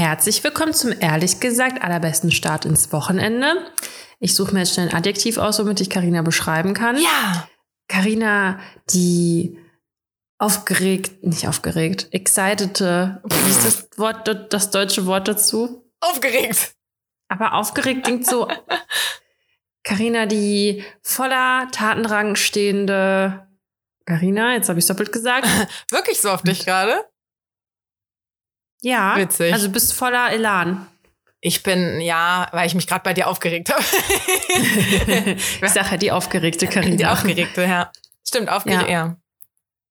Herzlich willkommen zum ehrlich gesagt allerbesten Start ins Wochenende. Ich suche mir jetzt schnell ein Adjektiv aus, womit ich Karina beschreiben kann. Ja. Karina, die aufgeregt, nicht aufgeregt, excitete, wie ist das Wort, das deutsche Wort dazu? Aufgeregt. Aber aufgeregt klingt so. Karina, die voller Tatendrang stehende Karina, jetzt habe ich doppelt gesagt. Wirklich so auf dich gerade? Ja. Witzig. Also du bist voller Elan. Ich bin, ja, weil ich mich gerade bei dir aufgeregt habe. ich sage ja die aufgeregte Karina. Die aufgeregte, ja. Stimmt, aufgeregt, ja. ja.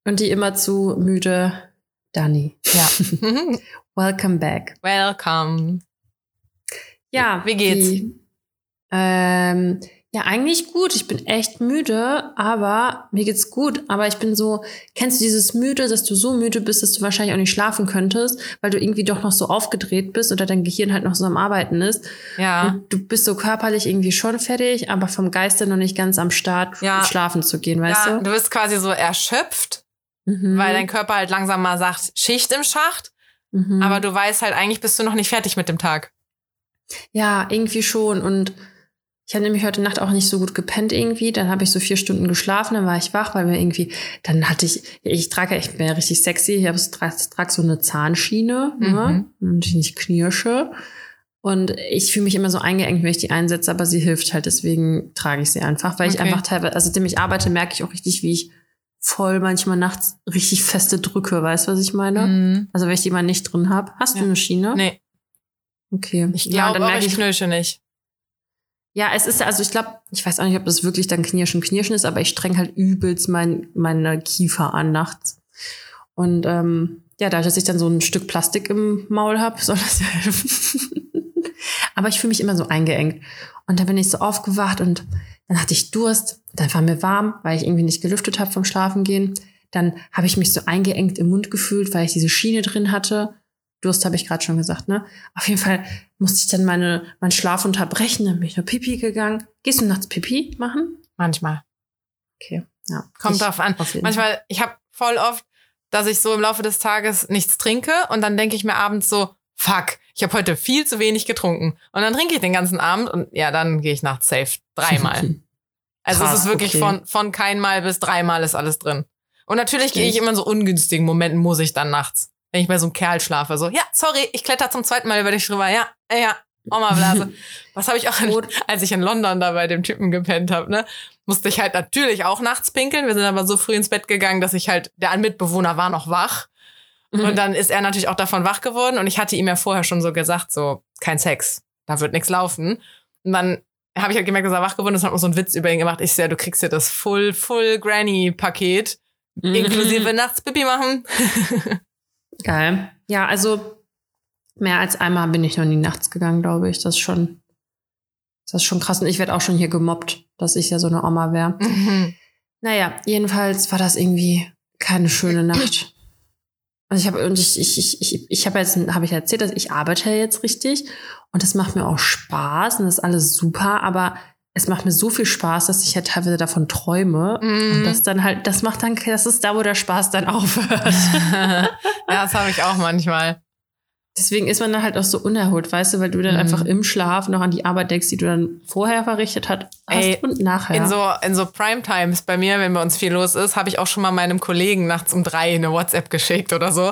Und die immer zu müde Dani. Ja. Welcome back. Welcome. Ja. Wie geht's? Die, ähm, ja, eigentlich gut. Ich bin echt müde, aber mir geht's gut. Aber ich bin so, kennst du dieses müde, dass du so müde bist, dass du wahrscheinlich auch nicht schlafen könntest, weil du irgendwie doch noch so aufgedreht bist oder dein Gehirn halt noch so am Arbeiten ist. Ja. Und du bist so körperlich irgendwie schon fertig, aber vom Geiste noch nicht ganz am Start, Ja. schlafen zu gehen, weißt ja, du? du bist quasi so erschöpft, Mhm. weil dein Körper halt langsam mal sagt, Schicht im Schacht, Mhm. aber du weißt halt, eigentlich bist du noch nicht fertig mit dem Tag. Ja, irgendwie schon. Und ich habe nämlich heute Nacht auch nicht so gut gepennt irgendwie. Dann habe ich so vier Stunden geschlafen, dann war ich wach, weil mir irgendwie, dann hatte ich, ich trage, ja- ich bin ja richtig sexy, ich habe so, trage, trage so eine Zahnschiene, ne? Und ich nicht knirsche. Und ich fühle mich immer so eingeengt, wenn ich die einsetze, aber sie hilft halt, deswegen trage ich sie einfach, weil ich Okay. einfach teilweise, also seitdem ich arbeite, merke ich auch richtig, wie ich voll manchmal nachts richtig feste drücke, weißt du, was ich meine? Mhm. Also wenn ich die mal nicht drin habe. Hast Ja. du eine Schiene? Nee, Okay. ich Ja, glaube, dann aber merke ich knirsche nicht. Ja, es ist, also ich glaube, ich weiß auch nicht, ob das wirklich dann Knirschen, Knirschen ist, aber ich streng halt übelst mein, meine Kiefer an nachts. Und ähm, ja, dadurch, dass ich dann so ein Stück Plastik im Maul habe, soll das helfen. aber ich fühle mich immer so eingeengt. Und dann bin ich so aufgewacht und dann hatte ich Durst, dann war mir warm, weil ich irgendwie nicht gelüftet habe vom Schlafengehen. Dann habe ich mich so eingeengt im Mund gefühlt, weil ich diese Schiene drin hatte. Durst habe ich gerade schon gesagt, ne? Auf jeden Fall musste ich dann meine, meinen Schlaf unterbrechen, dann bin ich nur Pipi gegangen. Gehst du nachts Pipi machen? Manchmal. Okay, ja. Kommt Ich drauf an. Manchmal, ich habe voll oft, dass ich so im Laufe des Tages nichts trinke und dann denke ich mir abends so, fuck, ich habe heute viel zu wenig getrunken. Und dann trinke ich den ganzen Abend und ja, dann gehe ich nachts safe dreimal. Also Krass, es ist wirklich okay. von, von keinmal bis dreimal ist alles drin. Und natürlich gehe ich immer in so ungünstigen Momenten, muss ich dann nachts. Wenn ich bei so einem Kerl schlafe, so, ja, sorry, ich kletter zum zweiten Mal über dich drüber, ja, ja, Oma-Blase. Was habe ich auch, in, als ich in London da bei dem Typen gepennt habe, ne? Musste ich halt natürlich auch nachts pinkeln. Wir sind aber so früh ins Bett gegangen, dass ich halt, der Mitbewohner war noch wach. Mhm. Und dann ist er natürlich auch davon wach geworden. Und ich hatte ihm ja vorher schon so gesagt, so, kein Sex, da wird nichts laufen. Und dann habe ich halt gemerkt, dass er wach geworden ist und hab noch so einen Witz über ihn gemacht. Ich so, ja, du kriegst ja das Full, Full Granny-Paket, Mhm. inklusive nachts Pipi machen. Geil. Ja, also mehr als einmal bin ich noch nie nachts gegangen, glaube ich. Das ist schon, das ist schon krass. Und ich werde auch schon hier gemobbt, dass ich ja so eine Oma wäre. Naja, jedenfalls war das irgendwie keine schöne Nacht. Also ich habe und ich ich ich ich, ich habe jetzt habe ich erzählt, dass ich arbeite jetzt richtig und das macht mir auch Spaß und das ist alles super, aber es macht mir so viel Spaß, dass ich ja teilweise davon träume Mhm. und das dann halt das macht dann das ist da, wo der Spaß dann aufhört. ja, das habe ich auch manchmal. Deswegen ist man dann halt auch so unerholt, weißt du, weil du dann Mhm. einfach im Schlaf noch an die Arbeit denkst, die du dann vorher verrichtet hast Ey, und nachher. In so, in so Primetimes bei mir, wenn bei uns viel los ist, habe ich auch schon mal meinem Kollegen nachts um drei eine WhatsApp geschickt oder so.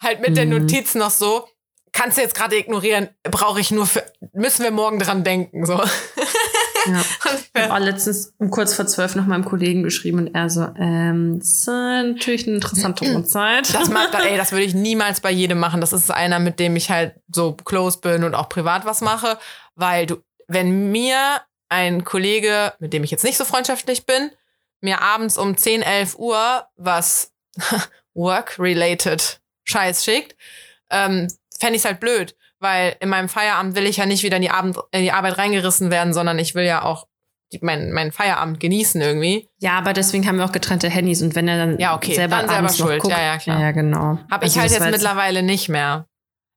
Halt mit der Mhm. Notiz noch so, kannst du jetzt gerade ignorieren, brauche ich nur für, müssen wir morgen dran denken, so. ja. Ich habe letztens um kurz vor zwölf noch meinem Kollegen geschrieben und er so, ähm, das ist natürlich eine interessante Uhrzeit. Das mag, ey, das würde ich niemals bei jedem machen. Das ist einer, mit dem ich halt so close bin und auch privat was mache, weil du, wenn mir ein Kollege, mit dem ich jetzt nicht so freundschaftlich bin, mir abends um 10, 11 Uhr was work-related Scheiß schickt, ähm, fände ich halt blöd, weil in meinem Feierabend will ich ja nicht wieder in die, Abend, in die Arbeit reingerissen werden, sondern ich will ja auch die, meinen meinen Feierabend genießen irgendwie. Ja, aber deswegen haben wir auch getrennte Handys und wenn er dann Ja, okay, selber, dann selber schuld. guckt, Ja, ja, klar. Ja, genau. Hab Also ich halt jetzt mittlerweile nicht mehr.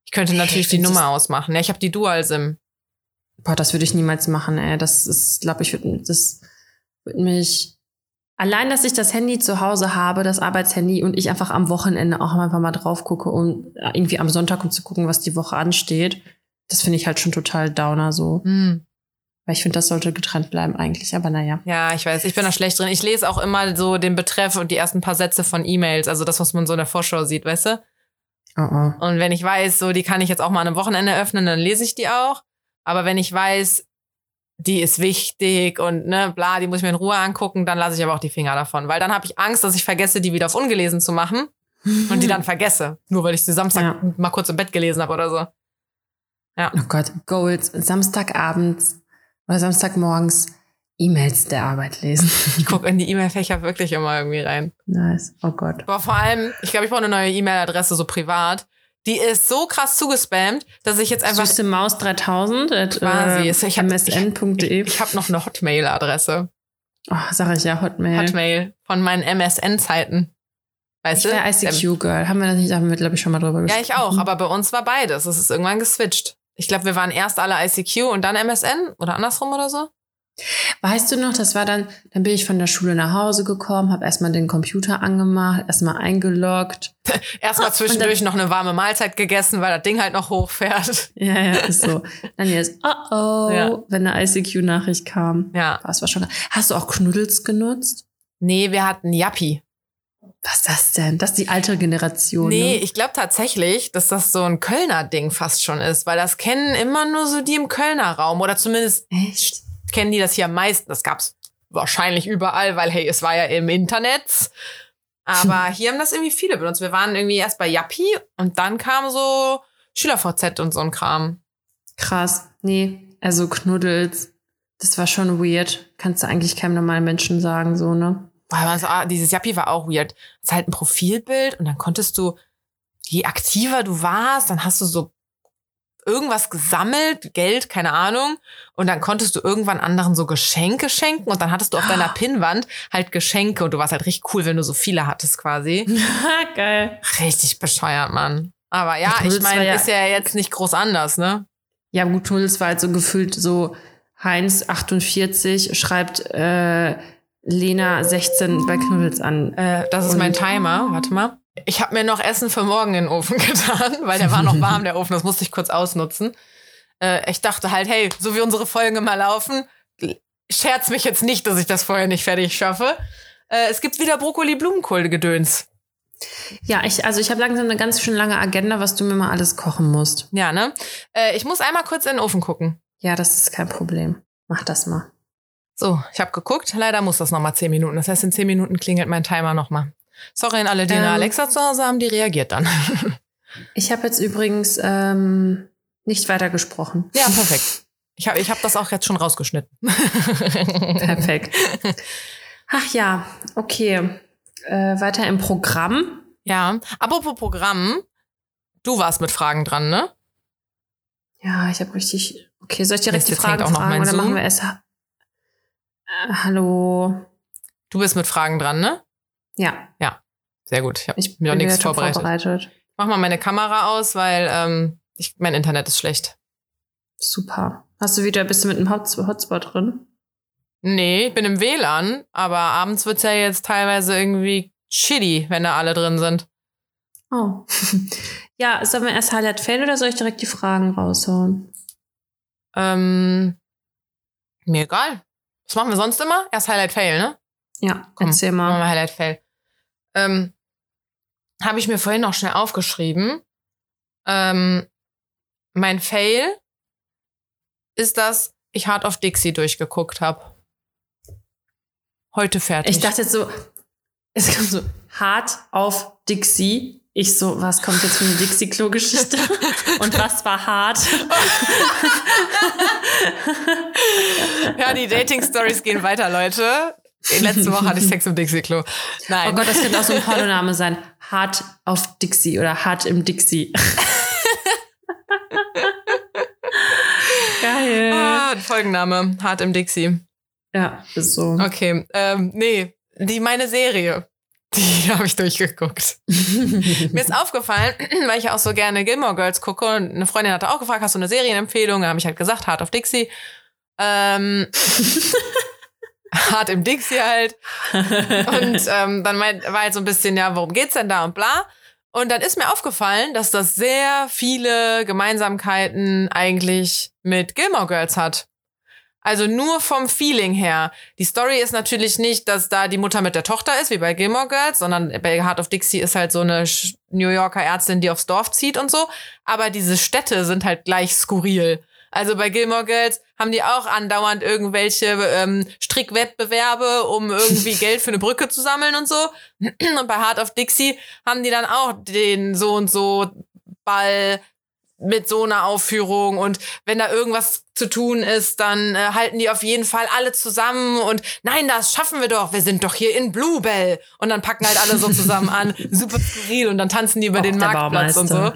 Ich könnte natürlich ich die Nummer ausmachen. Ja, ich habe die Dual-SIM. Boah, das würde ich niemals machen, ey. Das ist, glaube ich, würde das würde mich Allein, dass ich das Handy zu Hause habe, das Arbeitshandy, und ich einfach am Wochenende auch einfach mal drauf gucke und irgendwie am Sonntag, um zu gucken, was die Woche ansteht, das finde ich halt schon total downer so. Hm. Weil ich finde, das sollte getrennt bleiben eigentlich, aber naja. Ja, ich weiß, ich bin da schlecht drin. Ich lese auch immer so den Betreff und die ersten paar Sätze von E-Mails, also das, was man so in der Vorschau sieht, weißt du? Oh oh. Und wenn ich weiß, so, die kann ich jetzt auch mal an einem Wochenende öffnen, dann lese ich die auch. Aber wenn ich weiß, die ist wichtig und ne, bla, die muss ich mir in Ruhe angucken, dann lasse ich aber auch die Finger davon. Weil dann habe ich Angst, dass ich vergesse, die wieder auf ungelesen zu machen und die dann vergesse. Nur weil ich sie Samstag Ja. mal kurz im Bett gelesen habe oder so. Oh Gott, Goals, Samstagabends oder Samstagmorgens E-Mails der Arbeit lesen. Ich gucke in die E-Mail-Fächer wirklich immer irgendwie rein. nice. Oh Gott. Aber vor allem, ich glaube, ich brauche eine neue E-Mail-Adresse, so privat. Die ist so krass zugespammt, dass ich jetzt einfach. Süße Maus 3000 at Quasi. äh, Ich msn.de. Ich habe noch eine Hotmail-Adresse. Oh, sag ich ja, Hotmail. Hotmail von meinen MSN-Zeiten. Weißt Ich du? ICQ-Girl. Haben wir das nicht, haben wir, glaube ich, schon mal drüber Ähm, Ja, gesprochen. ich auch, aber bei uns war beides. Es ist irgendwann geswitcht. Ich glaube, wir waren erst alle ICQ und dann MSN oder andersrum oder so. Weißt du noch, das war dann, dann bin ich von der Schule nach Hause gekommen, habe erstmal den Computer angemacht, erstmal eingeloggt. Erstmal zwischendurch noch eine warme Mahlzeit gegessen, weil das Ding halt noch hochfährt. Ja, ja, ist so. Dann jetzt, oh oh, Ja. wenn eine ICQ-Nachricht kam. Ja. Das war schon. Hast du auch Knuddels genutzt? Nee, wir hatten Yappi. Was ist das denn? Das ist die alte Generation. Nee, Ne? ich glaube tatsächlich, dass das so ein Kölner Ding fast schon ist, weil das kennen immer nur so die im Kölner Raum oder zumindest Echt? Kennen die das hier am meisten. Das gab's wahrscheinlich überall, weil hey, es war ja im Internet. Aber hier haben das irgendwie viele benutzt. Wir waren irgendwie erst bei Yappi und dann kam so SchülerVZ und so ein Kram. Krass. Nee, also Knuddels. Das war schon weird. Kannst du eigentlich keinem normalen Menschen sagen, so, ne? Boah, aber so, ah, dieses Yappi war auch weird. Es ist halt ein Profilbild und dann konntest du, je aktiver du warst, dann hast du so irgendwas gesammelt, Geld, keine Ahnung. Und dann konntest du irgendwann anderen so Geschenke schenken und dann hattest du auf deiner Pinnwand halt Geschenke und du warst halt richtig cool, wenn du so viele hattest quasi. Geil. Richtig bescheuert, Mann. Aber ja, ich meine, ja- ist ja jetzt nicht groß anders, ne? Ja, gut, Knuddels war halt so gefühlt so Heinz 48 schreibt äh, Lena 16 bei Knuddels an. Äh, das ist Und- mein Timer. Warte mal. Ich habe mir noch Essen für morgen in den Ofen getan, weil der war noch warm, der Ofen. Das musste ich kurz ausnutzen. Äh, ich dachte halt, hey, so wie unsere Folgen immer laufen, scherz mich jetzt nicht, dass ich das vorher nicht fertig schaffe. Äh, es gibt wieder Brokkoli-Blumenkohl-Gedöns. Ja, ich, also ich habe langsam eine ganz schön lange Agenda, was du mir mal alles kochen musst. Ja, ne? Äh, ich muss einmal kurz in den Ofen gucken. Ja, das ist kein Problem. Mach das mal. So, ich habe geguckt. Leider muss das noch mal zehn Minuten. Das heißt, in zehn Minuten klingelt mein Timer noch mal. Sorry an alle, die eine Ähm. Alexa zu Hause haben, die reagiert dann. Ich habe jetzt übrigens ähm, nicht weiter gesprochen. ja, perfekt. Ich habe ich hab das auch jetzt schon rausgeschnitten. Perfekt. Ach ja, okay. Äh, weiter im Programm. Ja, apropos Programm, du warst mit Fragen dran, ne? Ja, ich habe richtig. Okay, soll ich direkt Mist, die Fragen auch noch fragen oder machen Zoom. wir es? Äh, hallo. Du bist mit Fragen dran, ne? Ja, Sehr gut. Ich habe mir bin nichts vorbereitet. vorbereitet. Mach mal meine Kamera aus, weil ähm, ich, mein Internet ist schlecht. Super. Hast du wieder, bist du mit einem Hots- Hotspot drin? Nee, ich bin im WLAN, aber abends wird's ja jetzt teilweise irgendwie shitty, wenn da alle drin sind. Oh. ja, sollen wir erst Highlight Fail oder soll ich direkt die Fragen raushauen? Ähm, mir egal. Was machen wir sonst immer? Erst Highlight Fail, ne? Ja, Komm, erzähl Machen mal. wir Highlight Fail. Ähm, Habe ich mir vorhin noch schnell aufgeschrieben. Ähm, mein Fail ist, dass ich Hard of Dixie durchgeguckt habe. Heute fertig. Ich dachte jetzt so, es kommt so hart auf Dixie. Ich so, was kommt jetzt für eine Dixie-Klo-Geschichte? Und was war hart? ja, die Dating-Stories gehen weiter, Leute. Letzte Woche hatte ich Sex im Dixie-Klo. Nein. Oh Gott, das könnte auch so ein Pornoname sein. Hart auf Dixie oder hart im Dixie. Geil. Ah, Folgenname. Hart im Dixie. Ja, ist so. Okay. Ähm, nee, die meine Serie. Die habe ich durchgeguckt. Mir ist aufgefallen, weil ich ja auch so gerne Gilmore Girls gucke und eine Freundin hatte auch gefragt, hast du eine Serienempfehlung? Dann habe ich halt gesagt, Hard of Dixie. Ähm, hart im Dixie halt. Und ähm, dann war halt so ein bisschen, ja, worum geht's denn da und bla. Und dann ist mir aufgefallen, dass das sehr viele Gemeinsamkeiten eigentlich mit Gilmore Girls hat. Also nur vom Feeling her. Die Story ist natürlich nicht, dass da die Mutter mit der Tochter ist, wie bei Gilmore Girls, sondern bei Heart of Dixie ist halt so eine New Yorker Ärztin, die aufs Dorf zieht und so. Aber diese Städte sind halt gleich skurril. Also bei Gilmore Girls haben die auch andauernd irgendwelche ähm, Strickwettbewerbe, um irgendwie Geld für eine Brücke zu sammeln und so. Und bei Heart of Dixie haben die dann auch den so und so Ball mit so einer Aufführung und wenn da irgendwas zu tun ist, dann äh, halten die auf jeden Fall alle zusammen und nein, das schaffen wir doch, wir sind doch hier in Bluebell und dann packen halt alle so zusammen an, super skurril und dann tanzen die über Och, den Marktplatz und so.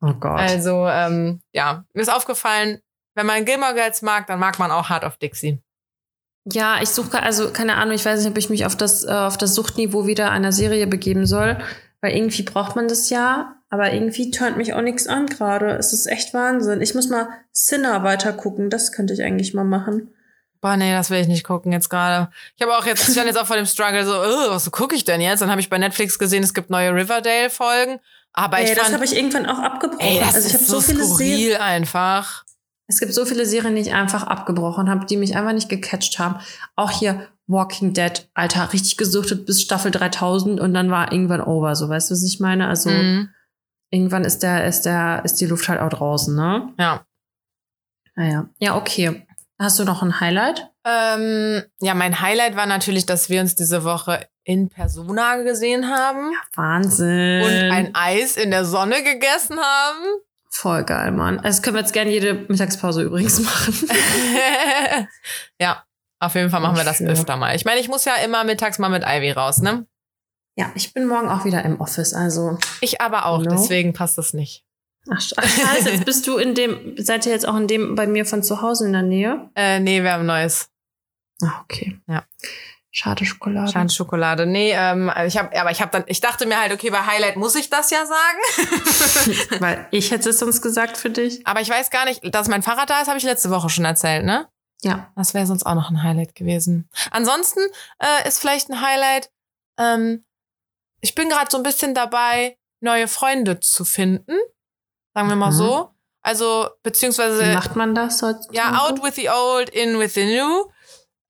Oh Gott. Also ähm, ja, mir ist aufgefallen, wenn man Gilmore Girls mag, dann mag man auch Heart of Dixie. Ja, ich suche also keine Ahnung, ich weiß nicht, ob ich mich auf das äh, auf das Suchtniveau wieder einer Serie begeben soll, weil irgendwie braucht man das ja, aber irgendwie turnt mich auch nichts an gerade. Es ist echt Wahnsinn. Ich muss mal Sinner weiter gucken. Das könnte ich eigentlich mal machen. Boah, nee, das will ich nicht gucken jetzt gerade. Ich habe auch jetzt, ich stand jetzt auch vor dem Struggle so, was gucke ich denn jetzt? Dann habe ich bei Netflix gesehen, es gibt neue Riverdale-Folgen. Aber ey, ich fand, das habe ich irgendwann auch abgebrochen. Ey, das also ich ist so, so viele skurril Serien, einfach. Es gibt so viele Serien, die ich einfach abgebrochen habe, die mich einfach nicht gecatcht haben. Auch hier Walking Dead, Alter, richtig gesuchtet bis Staffel 3000 und dann war irgendwann over, so weißt du, was ich meine? Also mhm irgendwann ist der, ist der, ist die Luft halt auch draußen, ne? Ja. Naja. Ja, okay. Hast du noch ein Highlight? Ähm, ja, mein Highlight war natürlich, dass wir uns diese Woche in Persona gesehen haben. Ja, Wahnsinn. Und ein Eis in der Sonne gegessen haben. Voll geil, Mann. Also das können wir jetzt gerne jede Mittagspause übrigens machen. ja, auf jeden Fall machen wir das öfter mal. Ich meine, ich muss ja immer mittags mal mit Ivy raus, ne? Ja, ich bin morgen auch wieder im Office, also. Ich aber auch, no. deswegen passt das nicht. Ach, scheiße, jetzt bist du in dem, seid ihr jetzt auch in dem bei mir von zu Hause in der Nähe? Äh, nee, wir haben Neues. Ah, okay. Ja. Schade Schokolade. Schade Schokolade. Nee, ähm, ich habe, aber ich habe dann, ich dachte mir halt, okay, bei Highlight muss ich das ja sagen. Weil ich hätte es sonst gesagt für dich. Aber ich weiß gar nicht, dass mein Fahrrad da ist, habe ich letzte Woche schon erzählt, ne? Ja. Das wäre sonst auch noch ein Highlight gewesen. Ansonsten äh, ist vielleicht ein Highlight, ähm, ich bin gerade so ein bisschen dabei, neue Freunde zu finden. Sagen wir mal mhm. so. Also, beziehungsweise. Wie macht man das heutzutage? Ja, out with the old, in with the new.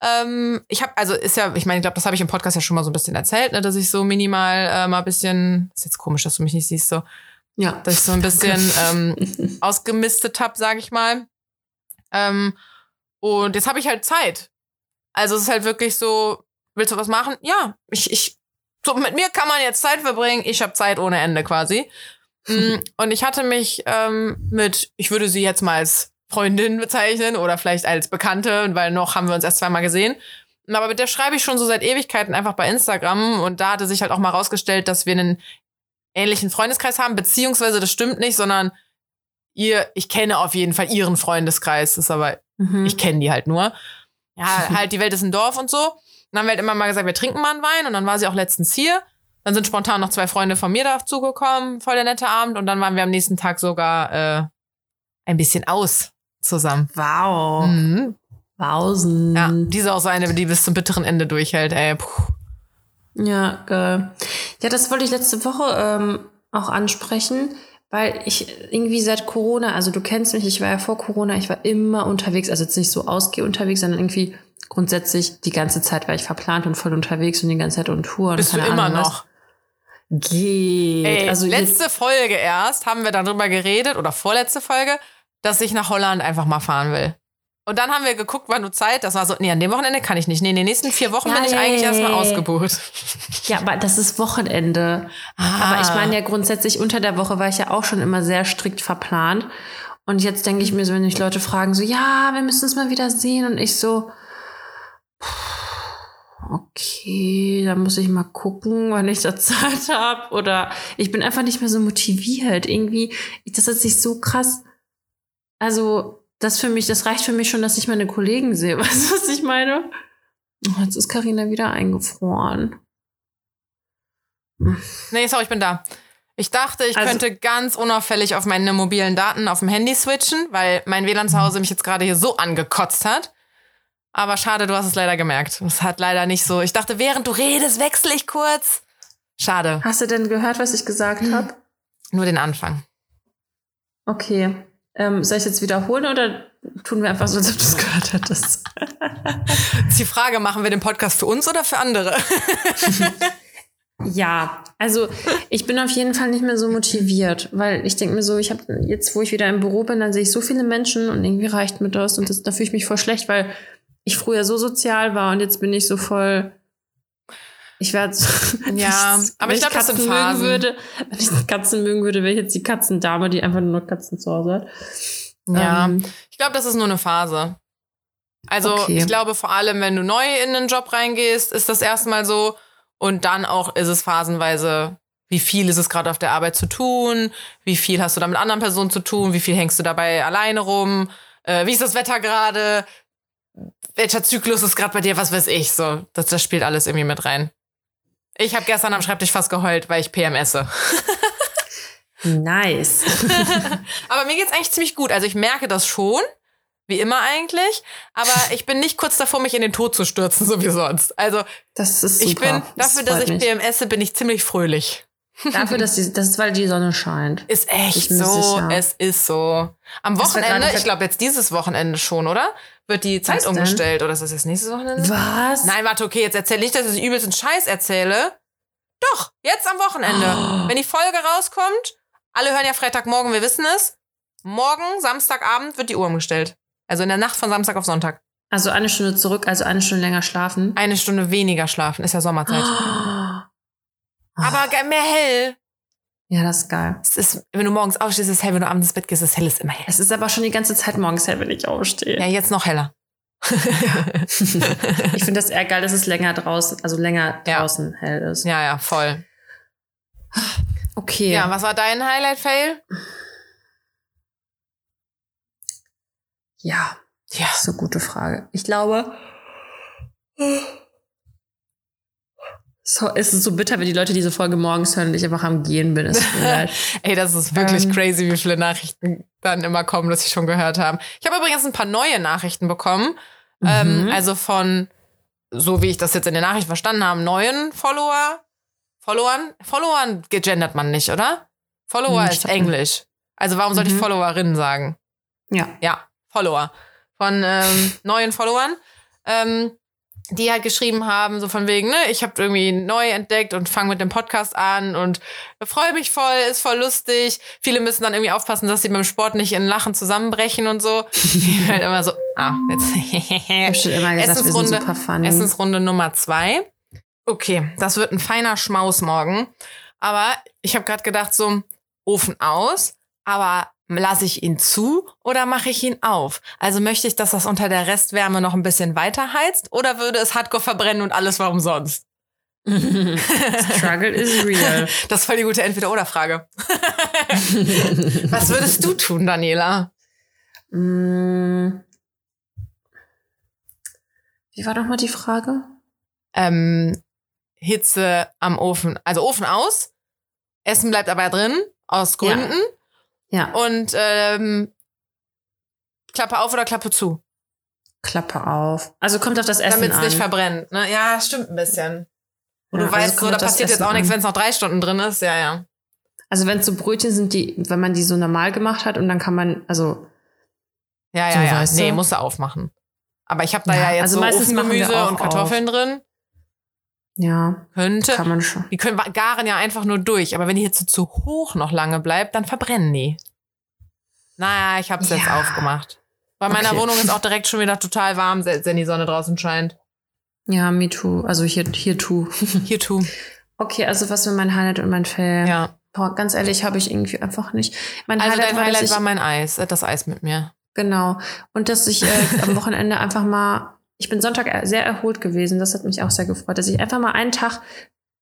Ähm, ich habe, also ist ja, ich meine, ich glaube, das habe ich im Podcast ja schon mal so ein bisschen erzählt, ne, dass ich so minimal äh, mal ein bisschen, ist jetzt komisch, dass du mich nicht siehst, so. Ja. Dass ich so ein bisschen ähm, ausgemistet hab, sag ich mal. Ähm, und jetzt habe ich halt Zeit. Also es ist halt wirklich so, willst du was machen? Ja, ich, ich so, mit mir kann man jetzt Zeit verbringen. Ich habe Zeit ohne Ende quasi. Mm, und ich hatte mich ähm, mit, ich würde sie jetzt mal als Freundin bezeichnen oder vielleicht als Bekannte, weil noch haben wir uns erst zweimal gesehen. Aber mit der schreibe ich schon so seit Ewigkeiten einfach bei Instagram und da hatte sich halt auch mal rausgestellt, dass wir einen ähnlichen Freundeskreis haben, beziehungsweise das stimmt nicht, sondern ihr, ich kenne auf jeden Fall ihren Freundeskreis, ist aber, mhm. ich kenne die halt nur. Ja, halt, die Welt ist ein Dorf und so. Dann haben wir halt immer mal gesagt, wir trinken mal einen Wein und dann war sie auch letztens hier. Dann sind spontan noch zwei Freunde von mir dazugekommen, voll der nette Abend und dann waren wir am nächsten Tag sogar äh, ein bisschen aus zusammen. Wow. Mhm. Wausen. Ja, die ist auch so eine, die bis zum bitteren Ende durchhält, ey. Puh. Ja, geil. Ja, das wollte ich letzte Woche ähm, auch ansprechen, weil ich irgendwie seit Corona, also du kennst mich, ich war ja vor Corona, ich war immer unterwegs, also jetzt nicht so ausgeh unterwegs, sondern irgendwie grundsätzlich die ganze Zeit war ich verplant und voll unterwegs und die ganze Zeit und Tour. Bist du immer Ahnung, noch? Geht. Ey, also letzte Folge erst haben wir darüber geredet oder vorletzte Folge, dass ich nach Holland einfach mal fahren will. Und dann haben wir geguckt, wann du Zeit. Das war so, nee, an dem Wochenende kann ich nicht. Nee, in den nächsten vier Wochen ja, bin ich eigentlich erstmal ausgebucht. Ja, aber das ist Wochenende. Ah. Aber ich meine ja grundsätzlich unter der Woche war ich ja auch schon immer sehr strikt verplant. Und jetzt denke ich mir so, wenn mich Leute fragen, so, ja, wir müssen uns mal wieder sehen. Und ich so, okay, da muss ich mal gucken, wann ich da Zeit habe. Oder ich bin einfach nicht mehr so motiviert. Irgendwie, das ist sich so krass. Also, das für mich, das reicht für mich schon, dass ich meine Kollegen sehe. Weißt du, was ich meine? Oh, jetzt ist Karina wieder eingefroren. Nee, sorry, ich bin da. Ich dachte, ich also, könnte ganz unauffällig auf meine mobilen Daten auf dem Handy switchen, weil mein WLAN zu Hause mich jetzt gerade hier so angekotzt hat. Aber schade, du hast es leider gemerkt. Es hat leider nicht so. Ich dachte, während du redest, wechsle ich kurz. Schade. Hast du denn gehört, was ich gesagt Hm. habe? Nur den Anfang. Okay. Ähm, soll ich jetzt wiederholen oder tun wir einfach so, als ob du es gehört hättest? Ist die Frage, machen wir den Podcast für uns oder für andere? Ja, also ich bin auf jeden Fall nicht mehr so motiviert, weil ich denke mir so, ich habe jetzt, wo ich wieder im Büro bin, dann sehe ich so viele Menschen und irgendwie reicht mir das und das, da fühle ich mich voll schlecht, weil ich früher so sozial war und jetzt bin ich so voll. Ich werde Ja, aber ich glaub, das sind mögen würde, wenn ich Katzen mögen würde, wäre ich jetzt die Katzendame, die einfach nur Katzen zu Hause hat. Ja, Ähm, ich glaube, das ist nur eine Phase. Also Okay. ich glaube vor allem, wenn du neu in einen Job reingehst, ist das erstmal so. Und dann auch ist es phasenweise, wie viel ist es gerade auf der Arbeit zu tun, wie viel hast du da mit anderen Personen zu tun, wie viel hängst du dabei alleine rum, äh, wie ist das Wetter gerade, welcher Zyklus ist gerade bei dir, was weiß ich. So, das, das spielt alles irgendwie mit rein. Ich habe gestern am Schreibtisch fast geheult, weil ich PMSe. nice. Aber mir geht's eigentlich ziemlich gut. Also ich merke das schon, wie immer eigentlich. Aber ich bin nicht kurz davor, mich in den Tod zu stürzen, so wie sonst. Also Das ist super. ich bin, dafür, dass freut ich mich. PMS bin ich ziemlich fröhlich. Dafür, dass die, das ist, weil die Sonne scheint. Ist echt Ich so, sicher. es ist so. Am Wochenende, ich glaube jetzt dieses Wochenende schon, oder? Wird die Zeit Was denn? umgestellt. Oder ist das jetzt nächstes Wochenende? Was? Nein, warte, okay, jetzt erzähl nicht, dass ich übelst einen Scheiß erzähle. Doch, jetzt am Wochenende. Oh. Wenn die Folge rauskommt, alle hören ja Freitagmorgen, wir wissen es. Morgen, Samstagabend, wird die Uhr umgestellt. Also in der Nacht von Samstag auf Sonntag. Also eine Stunde zurück, also eine Stunde länger schlafen. Eine Stunde weniger schlafen, ist ja Sommerzeit. Aber ge- mehr hell. ja, das ist geil. Es ist, wenn du morgens aufstehst, ist es hell. Wenn du abends ins Bett gehst, ist es hell, ist immer hell. Es ist aber schon die ganze Zeit morgens hell, wenn ich aufstehe. Ja, jetzt noch heller. Ich finde das eher geil, dass es länger draußen, also länger Ja. draußen hell ist. ja, ja, voll. Okay. Ja, was war dein Highlight-Fail? ja, Ja. das ist eine gute Frage. Ich glaube, so, es ist so bitter, wenn die Leute diese Folge morgens hören und ich einfach am Gehen bin. Leid. Ey, das ist wirklich Ähm. crazy, wie viele Nachrichten dann immer kommen, dass ich schon gehört habe. Ich habe übrigens ein paar neue Nachrichten bekommen. Ähm, Mhm. also von, so wie ich das jetzt in der Nachricht verstanden habe, neuen Follower. Followern? Followern gegendert man nicht, oder? Follower Hm, ich ist. Englisch. Also warum sollte ich Mhm. Followerinnen sagen? Ja. Ja, Follower. Von ähm, neuen Followern, ähm, die halt geschrieben haben, so von wegen, ne, ich habe irgendwie neu entdeckt und fange mit dem Podcast an und freue mich voll, ist voll lustig. Viele müssen dann irgendwie aufpassen, dass sie beim Sport nicht in Lachen zusammenbrechen und so. Ich halt immer so, ah, jetzt. immer gesagt, Essensrunde. Essensrunde Nummer zwei. Okay, das wird ein feiner Schmaus morgen. Aber ich habe gerade gedacht, so Ofen aus, aber lasse ich ihn zu oder mache ich ihn auf? Also möchte ich, dass das unter der Restwärme noch ein bisschen weiter heizt oder würde es hardcore verbrennen und alles war umsonst? Struggle is real. Das ist voll die gute Entweder-Oder-Frage. Was würdest du tun, Daniela? Mm. Wie war nochmal die Frage? Ähm, Hitze am Ofen, also Ofen aus, Essen bleibt aber drin, aus. Gründen. Ja, Und ähm, Klappe auf oder Klappe zu, Klappe auf. Also kommt auf das Essen damit es an. nicht verbrennt. Ne? Ja, stimmt ein bisschen. Und Ja, du also weißt, so, kommt da auf passiert jetzt Essen auch nichts, an. wenn es noch drei Stunden drin ist. Ja, ja. Also wenn es so Brötchen sind, die, wenn man die so normal gemacht hat und dann kann man, also Ja, ja, So, ja. Nee, du? musst du aufmachen. Aber ich habe da Ja, ja, jetzt also so Ofengemüse auch und Kartoffeln drin. Ja, Könnte. kann man schon. Die können garen ja einfach nur durch. Aber wenn die Hitze zu hoch noch lange bleibt, dann verbrennen die. Naja, ich habe es jetzt Ja. aufgemacht. Bei meiner Okay. Wohnung ist auch direkt schon wieder total warm, wenn die Sonne draußen scheint. Ja, me too. Also hier, hier too. Hier tu. okay, also was für mein Highlight und mein Fail? Ja. Boah, ganz ehrlich, habe ich irgendwie einfach nicht. Mein Also Highlight dein war, Highlight ich, war mein Eis, äh, das Eis mit mir. Genau. Und dass ich äh, am Wochenende einfach mal, ich bin Sonntag er- sehr erholt gewesen, das hat mich auch sehr gefreut, dass ich einfach mal einen Tag,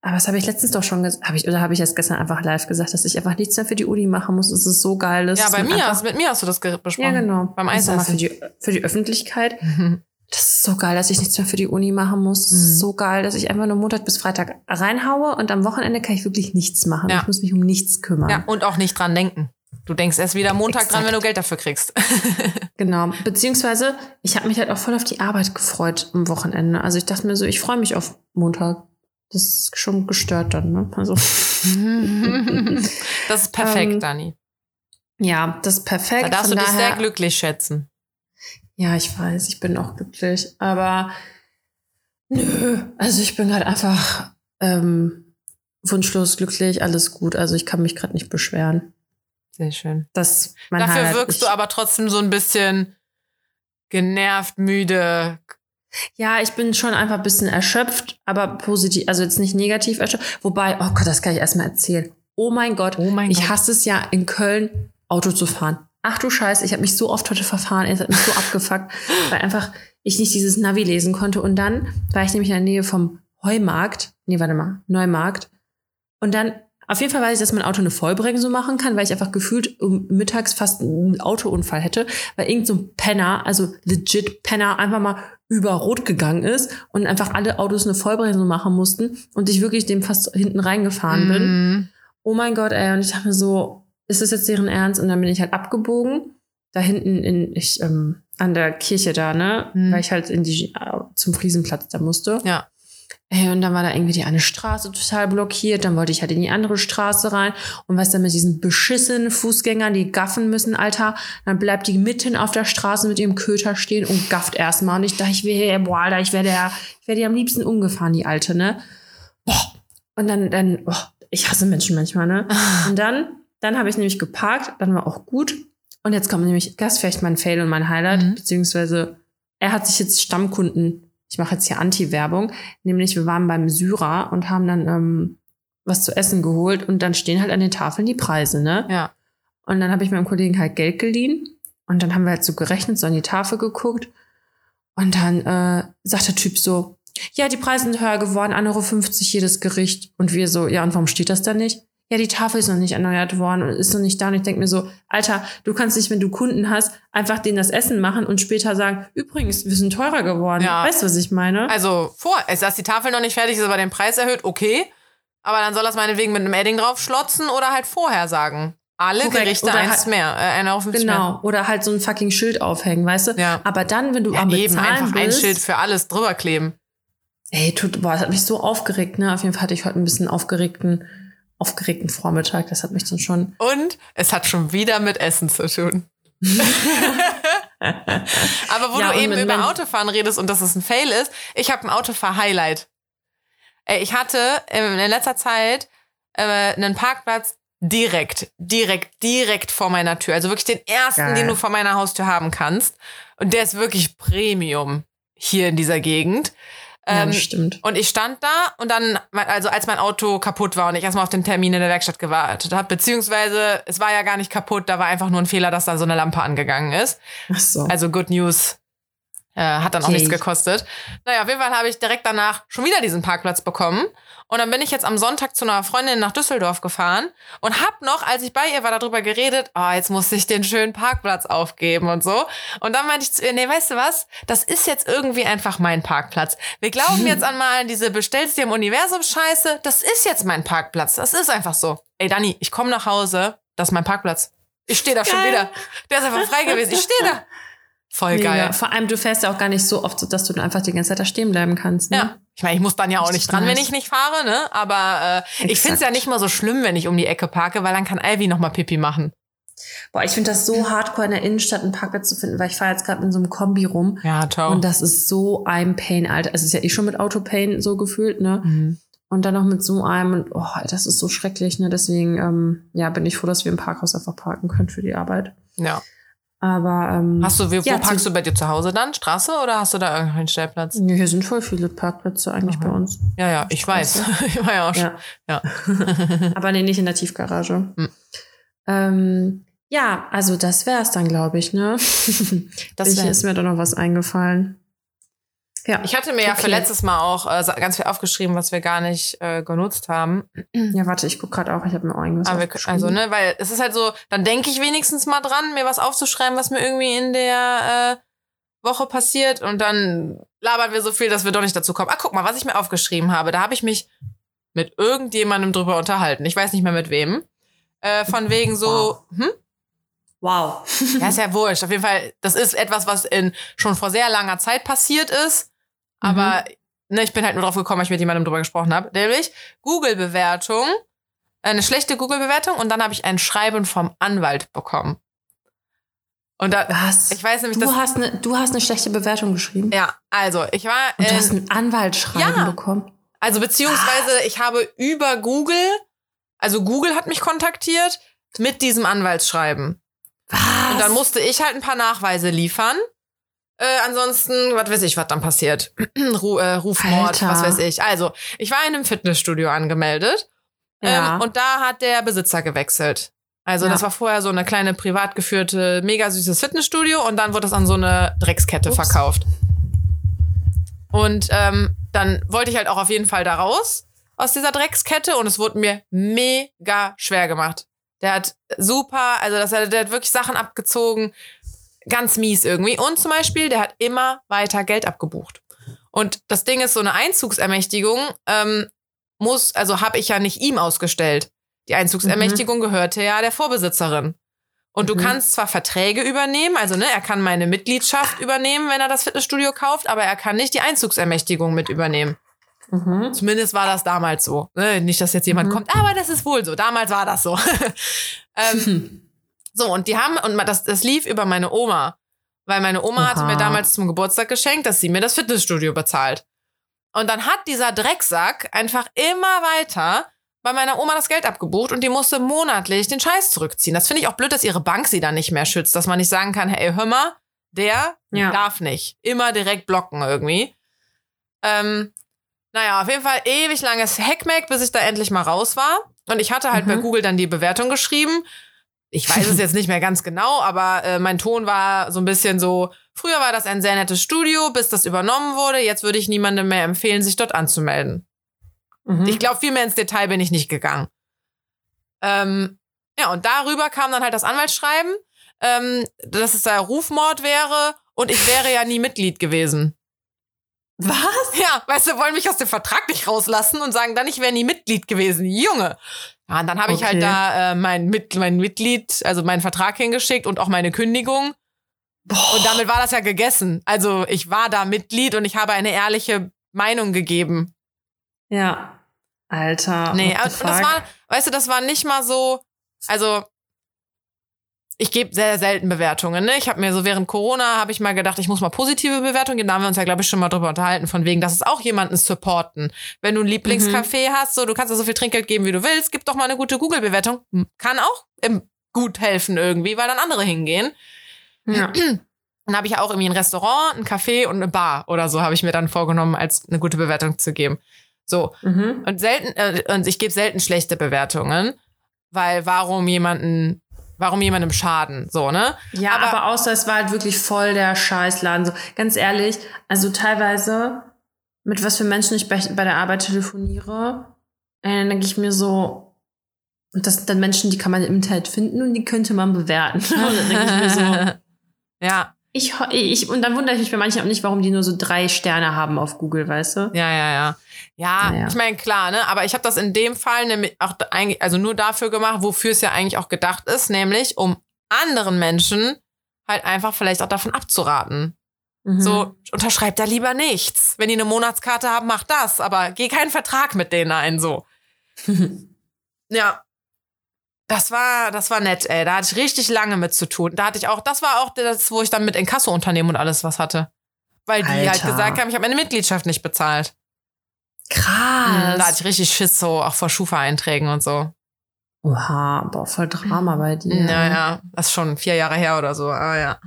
aber das habe ich letztens doch schon gesagt, habe ich, oder habe ich erst gestern einfach live gesagt, dass ich einfach nichts mehr für die Uni machen muss. Es ist so geil. dass Ja, bei mir, einfach- mit mir hast du das besprochen. Ja, genau. Beim Das ist aber für die, für die Öffentlichkeit. Mhm. Das ist so geil, dass ich nichts mehr für die Uni machen muss. Das Mhm. ist so geil, dass ich einfach nur Montag bis Freitag reinhaue und am Wochenende kann ich wirklich nichts machen. Ja. Ich muss mich um nichts kümmern. Ja, und auch nicht dran denken. Du denkst erst wieder Montag Exakt. dran, wenn du Geld dafür kriegst. genau. Beziehungsweise, ich habe mich halt auch voll auf die Arbeit gefreut am Wochenende. Also ich dachte mir so, ich freue mich auf Montag. Das ist schon gestört dann, ne? Also. das ist perfekt, ähm, Dani. Ja, das ist perfekt. Da darfst Von du dich sehr glücklich schätzen. Ja, ich weiß, ich bin auch glücklich. Aber nö, also ich bin halt einfach ähm, wunschlos glücklich, alles gut. Also ich kann mich gerade nicht beschweren. Sehr schön. Das Dafür Highlight. wirkst du aber trotzdem so ein bisschen genervt, müde. Ja, ich bin schon einfach ein bisschen erschöpft, aber positiv, also jetzt nicht negativ erschöpft. Wobei, oh Gott, das kann ich erstmal erzählen. Oh mein Gott, oh mein ich Gott. hasse es ja in Köln Auto zu fahren. Ach du Scheiße, ich habe mich so oft heute verfahren, es hat mich so abgefuckt, weil einfach ich nicht dieses Navi lesen konnte. Und dann war ich nämlich in der Nähe vom Heumarkt, nee, warte mal, Neumarkt. Und dann, auf jeden Fall weiß ich, dass mein Auto eine Vollbremsung machen kann, weil ich einfach gefühlt mittags fast einen Autounfall hätte, weil irgend so ein Penner, also legit Penner, einfach mal über Rot gegangen ist und einfach alle Autos eine Vollbremsung machen mussten und ich wirklich dem fast hinten reingefahren bin. Mm. Oh mein Gott, ey, und ich dachte mir so, ist das jetzt deren Ernst? Und dann bin ich halt abgebogen, da hinten in, ich, ähm, an der Kirche da, ne, mm. weil ich halt in die, äh, zum Friesenplatz da musste. Ja. Ey, und dann war da irgendwie die eine Straße total blockiert, dann wollte ich halt in die andere Straße rein und was dann mit diesen beschissenen Fußgängern, die gaffen müssen, Alter, dann bleibt die mitten auf der Straße mit ihrem Köter stehen und gafft erstmal und ich dachte, ich wäre, boah, Alter, ich werde ja, ich werde ja am liebsten umgefahren, die Alte, ne? Boah. Und dann, dann, boah, ich hasse Menschen manchmal, ne? Und dann, dann habe ich nämlich geparkt, dann war auch gut. Und jetzt kommt nämlich, das ist vielleicht mein Fail und mein Highlight, mhm. beziehungsweise er hat sich jetzt Stammkunden ich mache jetzt hier Anti-Werbung, nämlich wir waren beim Syrer und haben dann ähm, was zu essen geholt und dann stehen halt an den Tafeln die Preise, ne? Ja. Und dann habe ich meinem Kollegen halt Geld geliehen und dann haben wir halt so gerechnet, so an die Tafel geguckt und dann äh, sagt der Typ so, ja, die Preise sind höher geworden, 1,50 Euro jedes Gericht. Und wir so, ja, und warum steht das da nicht? Ja, die Tafel ist noch nicht erneuert worden und ist noch nicht da. Und ich denke mir so, Alter, du kannst nicht, wenn du Kunden hast, einfach denen das Essen machen und später sagen, übrigens, wir sind teurer geworden. Ja. Weißt du, was ich meine? Also vor, dass die Tafel noch nicht fertig ist, aber den Preis erhöht, okay. Aber dann soll das meinetwegen mit einem Edding drauf schlotzen oder halt vorher sagen. Alle Korrekt. Gerichte oder eins halt, mehr, äh, einer auf Genau. Mehr. Oder halt so ein fucking Schild aufhängen, weißt du? Ja. Aber dann, wenn du ja, am eben Bezahlen einfach bist, ein Schild für alles drüber kleben. Ey, tut, boah, das hat mich so aufgeregt, ne? Auf jeden Fall hatte ich heute ein bisschen aufgeregten aufgeregten Vormittag. Das hat mich dann schon. Und es hat schon wieder mit Essen zu tun. Aber wo ja, du eben über Autofahren redest und dass es ein Fail ist, ich habe ein Autofahr-Highlight. Ich hatte in letzter Zeit äh, einen Parkplatz direkt, direkt, direkt vor meiner Tür. Also wirklich den ersten, Geil. den du vor meiner Haustür haben kannst. Und der ist wirklich Premium hier in dieser Gegend. Ähm, ja, stimmt. Und ich stand da und dann, also als mein Auto kaputt war und ich erstmal auf den Termin in der Werkstatt gewartet habe, beziehungsweise es war ja gar nicht kaputt, da war einfach nur ein Fehler, dass da so eine Lampe angegangen ist. Ach so. Also Good News. Äh, hat dann okay. auch nichts gekostet. Naja, auf jeden Fall habe ich direkt danach schon wieder diesen Parkplatz bekommen. Und dann bin ich jetzt am Sonntag zu einer Freundin nach Düsseldorf gefahren und hab noch, als ich bei ihr war, darüber geredet, oh, jetzt muss ich den schönen Parkplatz aufgeben und so. Und dann meinte ich zu ihr, nee, weißt du was? Das ist jetzt irgendwie einfach mein Parkplatz. Wir glauben jetzt an mal diese bestellst dir im Universum Scheiße. Das ist jetzt mein Parkplatz. Das ist einfach so. Ey, Dani, ich komme nach Hause. Das ist mein Parkplatz. Ich stehe da Geil. schon wieder. Der ist einfach frei gewesen. Ich stehe da. Voll Mega. geil. Vor allem, du fährst ja auch gar nicht so oft, dass du einfach die ganze Zeit da stehen bleiben kannst. Ne? Ja. Ich meine, ich muss dann ja auch nicht dran, wenn ich nicht fahre, ne? Aber äh, ich finde es ja nicht mal so schlimm, wenn ich um die Ecke parke, weil dann kann Ivy noch mal Pipi machen. Boah, ich finde das so hardcore in der Innenstadt einen Parkplatz zu finden, weil ich fahre jetzt gerade in so einem Kombi rum. Ja, toll. Und das ist so ein Pain, Alter. Es ist ja eh schon mit Autopain so gefühlt, ne? Mhm. Und dann noch mit so einem und oh, das ist so schrecklich, ne? Deswegen, ähm, ja, bin ich froh, dass wir im Parkhaus einfach parken können für die Arbeit. Ja. Aber ähm, hast du, wo ja, parkst du bei dir zu Hause dann? Straße oder hast du da irgendeinen Stellplatz? Ja, hier sind voll viele Parkplätze eigentlich Aha. bei uns. Ja, ja, ich weiß. ich war ja auch schon. Ja. ja. Aber nee, nicht in der Tiefgarage. Hm. Ähm, ja, also das wär's dann, glaube ich, ne? das wär. ist mir da noch was eingefallen. Ja. Ich hatte mir okay. ja für letztes Mal auch äh, ganz viel aufgeschrieben, was wir gar nicht äh, genutzt haben. Ja, warte, ich guck gerade auch, ich habe mir auch irgendwas Aber aufgeschrieben. Also, ne, weil es ist halt so, dann denke ich wenigstens mal dran, mir was aufzuschreiben, was mir irgendwie in der äh, Woche passiert und dann labern wir so viel, dass wir doch nicht dazu kommen. Ah, guck mal, was ich mir aufgeschrieben habe. Da habe ich mich mit irgendjemandem drüber unterhalten. Ich weiß nicht mehr mit wem. Äh, von wegen so, hm? Wow. Ja, ist ja wurscht. Auf jeden Fall, das ist etwas, was in schon vor sehr langer Zeit passiert ist. Aber ne, ich bin halt nur drauf gekommen, weil ich mit jemandem drüber gesprochen habe. Nämlich Google-Bewertung, eine schlechte Google-Bewertung und dann habe ich ein Schreiben vom Anwalt bekommen. Und da, Was? ich weiß nämlich, Du hast, eine, du hast eine schlechte Bewertung geschrieben. Ja, also ich war. Und du in- hast ein Anwaltsschreiben Ja. bekommen. Also beziehungsweise ich habe über Google, also Google hat mich kontaktiert mit diesem Anwaltsschreiben. Was? Und dann musste ich halt ein paar Nachweise liefern. Äh, ansonsten, was weiß ich, was dann passiert. Ru äh, Rufmord, Alter. was weiß ich. Also, ich war in einem Fitnessstudio angemeldet ja. ähm, und da hat der Besitzer gewechselt. Also, Ja. das war vorher so eine kleine privat geführte, mega süßes Fitnessstudio und dann wurde es an so eine Dreckskette Ups. verkauft. Und ähm, dann wollte ich halt auch auf jeden Fall da raus aus dieser Dreckskette und es wurde mir mega schwer gemacht. Der hat super, also das, der hat wirklich Sachen abgezogen, ganz mies irgendwie. Und zum Beispiel, der hat immer weiter Geld abgebucht. Und das Ding ist, so eine Einzugsermächtigung ähm, muss, also habe ich ja nicht ihm ausgestellt. Die Einzugsermächtigung gehörte ja der Vorbesitzerin. Und du Mhm. kannst zwar Verträge übernehmen, also ne, er kann meine Mitgliedschaft übernehmen, wenn er das Fitnessstudio kauft, aber er kann nicht die Einzugsermächtigung mit übernehmen. mhm. Zumindest war das damals so. Ne? Nicht, dass jetzt jemand Mhm. kommt, aber das ist wohl so. Damals war das so. ähm, so, und die haben, und das, das lief über meine Oma. Weil meine Oma hatte Oha. mir damals zum Geburtstag geschenkt, dass sie mir das Fitnessstudio bezahlt. Und dann hat dieser Drecksack einfach immer weiter bei meiner Oma das Geld abgebucht und die musste monatlich den Scheiß zurückziehen. Das finde ich auch blöd, dass ihre Bank sie dann nicht mehr schützt, dass man nicht sagen kann, hey, hör mal, der Ja. darf nicht. Immer direkt blocken irgendwie. Ähm, naja, auf jeden Fall ewig langes Hackmack, bis ich da endlich mal raus war. Und ich hatte halt Mhm. bei Google dann die Bewertung geschrieben. Ich weiß es jetzt nicht mehr ganz genau, aber äh, mein Ton war so ein bisschen so, früher war das ein sehr nettes Studio, bis das übernommen wurde. Jetzt würde ich niemandem mehr empfehlen, sich dort anzumelden. Mhm. Ich glaube, viel mehr ins Detail bin ich nicht gegangen. Ähm, ja, und darüber kam dann halt das Anwaltsschreiben, ähm, dass es da Rufmord wäre und ich wäre ja nie Mitglied gewesen. Was? Ja, weißt du, wollen mich aus dem Vertrag nicht rauslassen und sagen dann, ich wäre nie Mitglied gewesen. Junge. Ja, und dann habe ich Okay. halt da äh, mein, Mit mein Mitglied, also meinen Vertrag hingeschickt und auch meine Kündigung. Und damit war das ja gegessen. Also ich war da Mitglied und ich habe eine ehrliche Meinung gegeben. Ja. Alter. Nee, und das war, weißt du, das war nicht mal so, also ich gebe sehr selten Bewertungen. Ne? Ich habe mir so während Corona habe ich mal gedacht, ich muss mal positive Bewertungen geben. Da haben wir uns ja, glaube ich, schon mal drüber unterhalten, von wegen, das ist auch jemanden supporten. Wenn du ein Lieblingscafé hast, so du kannst da so viel Trinkgeld geben, wie du willst, gib doch mal eine gute Google-Bewertung. Hm, Kann auch gut helfen irgendwie, weil dann andere hingehen. Ja. Dann habe ich ja auch irgendwie ein Restaurant, ein Café und eine Bar oder so habe ich mir dann vorgenommen, als eine gute Bewertung zu geben. So, Mhm. und selten, äh, und ich gebe selten schlechte Bewertungen, weil warum jemanden, warum jemandem schaden, so, ne? Ja, Aber- aber, außer es war halt wirklich voll der Scheißladen. So, ganz ehrlich, also teilweise, mit was für Menschen ich bei, bei der Arbeit telefoniere, äh, dann denke ich mir so, und das sind dann Menschen, die kann man im Internet finden und die könnte man bewerten. Und dann denke ich mir so, ja, ich, ich, und dann wundere ich mich bei manchen auch nicht, warum die nur so drei Sterne haben auf Google, weißt du? ja, ja, ja. Ja, Naja. ich meine, klar, ne? Aber ich habe das in dem Fall nämlich auch eigentlich, also nur dafür gemacht, wofür es ja eigentlich auch gedacht ist, nämlich um anderen Menschen halt einfach vielleicht auch davon abzuraten. Mhm. So, unterschreibt da lieber nichts. Wenn die eine Monatskarte haben, mach das, aber geh keinen Vertrag mit denen ein, so. Ja. Das war, das war nett, ey. Da hatte ich richtig lange mit zu tun. Da hatte ich auch, das war auch das, wo ich dann mit Inkasso-Unternehmen und alles was hatte. Weil die halt Alter. gesagt haben, ich habe meine Mitgliedschaft nicht bezahlt. Krass. Da hatte ich richtig Schiss, so auch vor Schufa-Einträgen und so. Oha, boah, voll Drama bei dir. Ja, ja. Das ist schon vier Jahre her oder so. Ah, ja.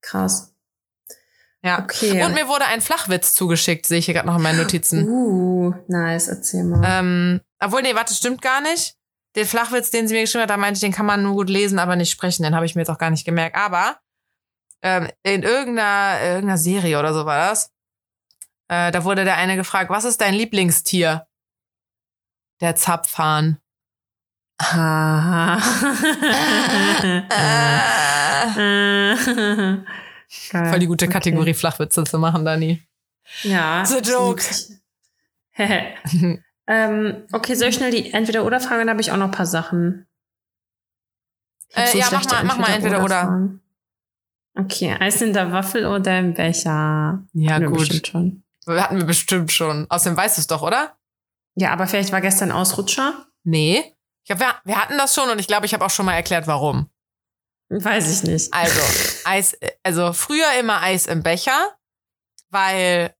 Krass. Ja. Okay. Und mir wurde ein Flachwitz zugeschickt, sehe ich hier gerade noch in meinen Notizen. Uh, nice, erzähl mal. Ähm, obwohl, nee, warte, stimmt gar nicht. Den Flachwitz, den sie mir geschrieben hat, da meinte ich, den kann man nur gut lesen, aber nicht sprechen. Den habe ich mir jetzt auch gar nicht gemerkt. Aber ähm, in irgendeiner, irgendeiner Serie oder so war das. Äh, da wurde der eine gefragt, was ist dein Lieblingstier? Der Zapfhahn. Voll die gute Okay. Kategorie, Flachwitze zu machen, Dani. Ja. A joke. ähm, okay, soll ich schnell die Entweder-Oder-Frage? Dann habe ich auch noch ein paar Sachen. Äh, ja, mach mal- mach mal entweder oder. Fragen. Okay, Eis in der Waffel oder im Becher? Ja, Hatten wir gut. bestimmt schon. Hatten wir bestimmt schon. Außerdem weißt du es doch, oder? Ja, aber vielleicht war gestern Ausrutscher. Nee. Ich glaub, wir, wir hatten das schon und ich glaube, ich habe auch schon mal erklärt, warum. Weiß ich nicht. Also, Eis, also früher immer Eis im Becher, weil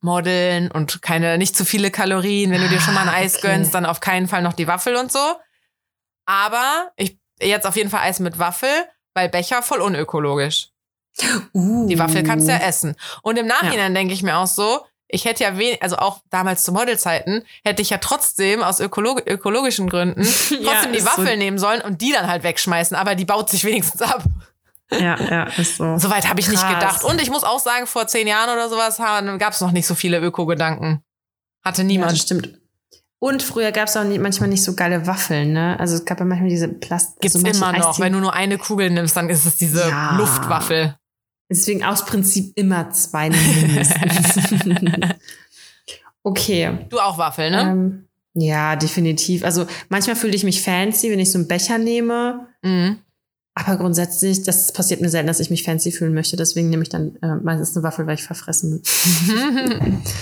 Modeln und keine, nicht zu viele Kalorien. Wenn du dir schon mal ein Eis Ah, Okay. gönnst, dann auf keinen Fall noch die Waffel und so. Aber ich, jetzt auf jeden Fall Eis mit Waffel, weil Becher voll unökologisch. Uh. Die Waffel kannst du ja essen. Und im Nachhinein denke ich mir auch so, ich hätte ja wenig, also auch damals zu Modelzeiten, hätte ich ja trotzdem aus ökolog ökologischen Gründen trotzdem Ja, die ist so. Waffel nehmen sollen und die dann halt wegschmeißen, aber die baut sich wenigstens ab. Ja, ja, ist so. Soweit habe ich nicht Krass. gedacht. Und ich muss auch sagen, vor zehn Jahren oder sowas gab es noch nicht so viele Öko-Gedanken. Hatte Ja, niemand. das stimmt. Und früher gab es auch nie, manchmal nicht so geile Waffeln, ne? Also es gab ja manchmal diese Plast. Gibt's also immer noch. Wenn du nur eine Kugel nimmst, dann ist es diese Ja. Luftwaffel. Deswegen aus Prinzip immer zwei mindestens. okay. Du auch Waffel, ne? Ähm, ja, definitiv. Also manchmal fühle ich mich fancy, wenn ich so einen Becher nehme. Mhm. Aber grundsätzlich, das passiert mir selten, dass ich mich fancy fühlen möchte. Deswegen nehme ich dann äh, meistens eine Waffel, weil ich verfressen bin.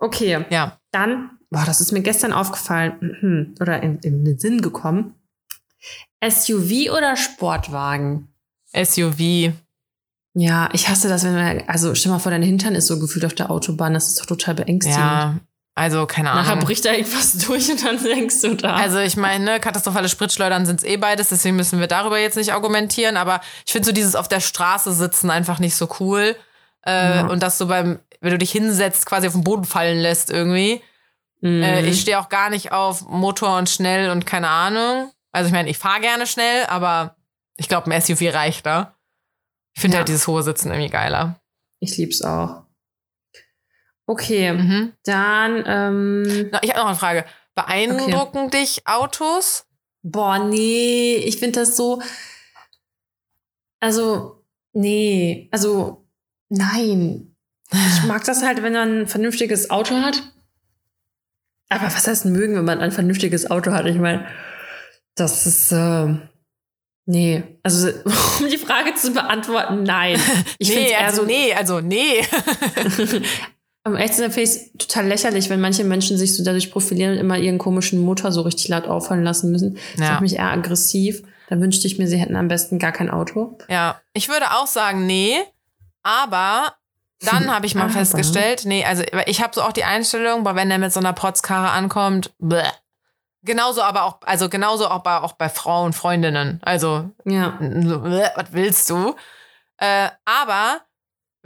Okay, ja. dann, boah, das ist mir gestern aufgefallen mhm, oder in, in den Sinn gekommen. SUV oder Sportwagen? SUV. Ja, ich hasse das, wenn man, also stell mal vor, dein Hintern ist so gefühlt auf der Autobahn. Das ist doch total beängstigend. Ja. Also, keine Nachher Ahnung. bricht da irgendwas durch und dann denkst du da. Also ich meine, ne, katastrophale Spritschleudern sind es eh beides, deswegen müssen wir darüber jetzt nicht argumentieren. Aber ich finde so dieses auf der Straße sitzen einfach nicht so cool. Äh, Ja. Und dass du beim, wenn du dich hinsetzt, quasi auf den Boden fallen lässt irgendwie. Mhm. Äh, ich stehe auch gar nicht auf Motor und schnell und keine Ahnung. Also ich meine, ich fahre gerne schnell, aber ich glaube, ein SUV reicht da. Ich finde Ja. halt dieses hohe Sitzen irgendwie geiler. Ich lieb's auch. Okay, Mhm. dann, ähm, Ich habe noch eine Frage. Beeindrucken dich Autos? boah, nee, ich finde das so, also, nee, also, nein. Ich mag das halt, wenn man ein vernünftiges Auto hat. Aber was heißt mögen, wenn man ein vernünftiges Auto hat? Ich meine, das ist, äh, nee, also, um die Frage zu beantworten, nein. Ich find's nee, also so- nee, also nee. Am echt zu sein, finde ich es total lächerlich, wenn manche Menschen sich so dadurch profilieren und immer ihren komischen Motor so richtig laut auffallen lassen müssen. Das Ja. macht mich eher aggressiv. Da wünschte ich mir, sie hätten am besten gar kein Auto. Ja, ich würde auch sagen, nee. Aber dann habe ich mal Aber. festgestellt, nee, also ich habe so auch die Einstellung, boah, wenn der mit so einer Protzkarre ankommt, bleh. Genauso aber auch, also genauso auch bei, auch bei Frauen, Freundinnen. Also, Ja. bleh, was willst du? Äh, aber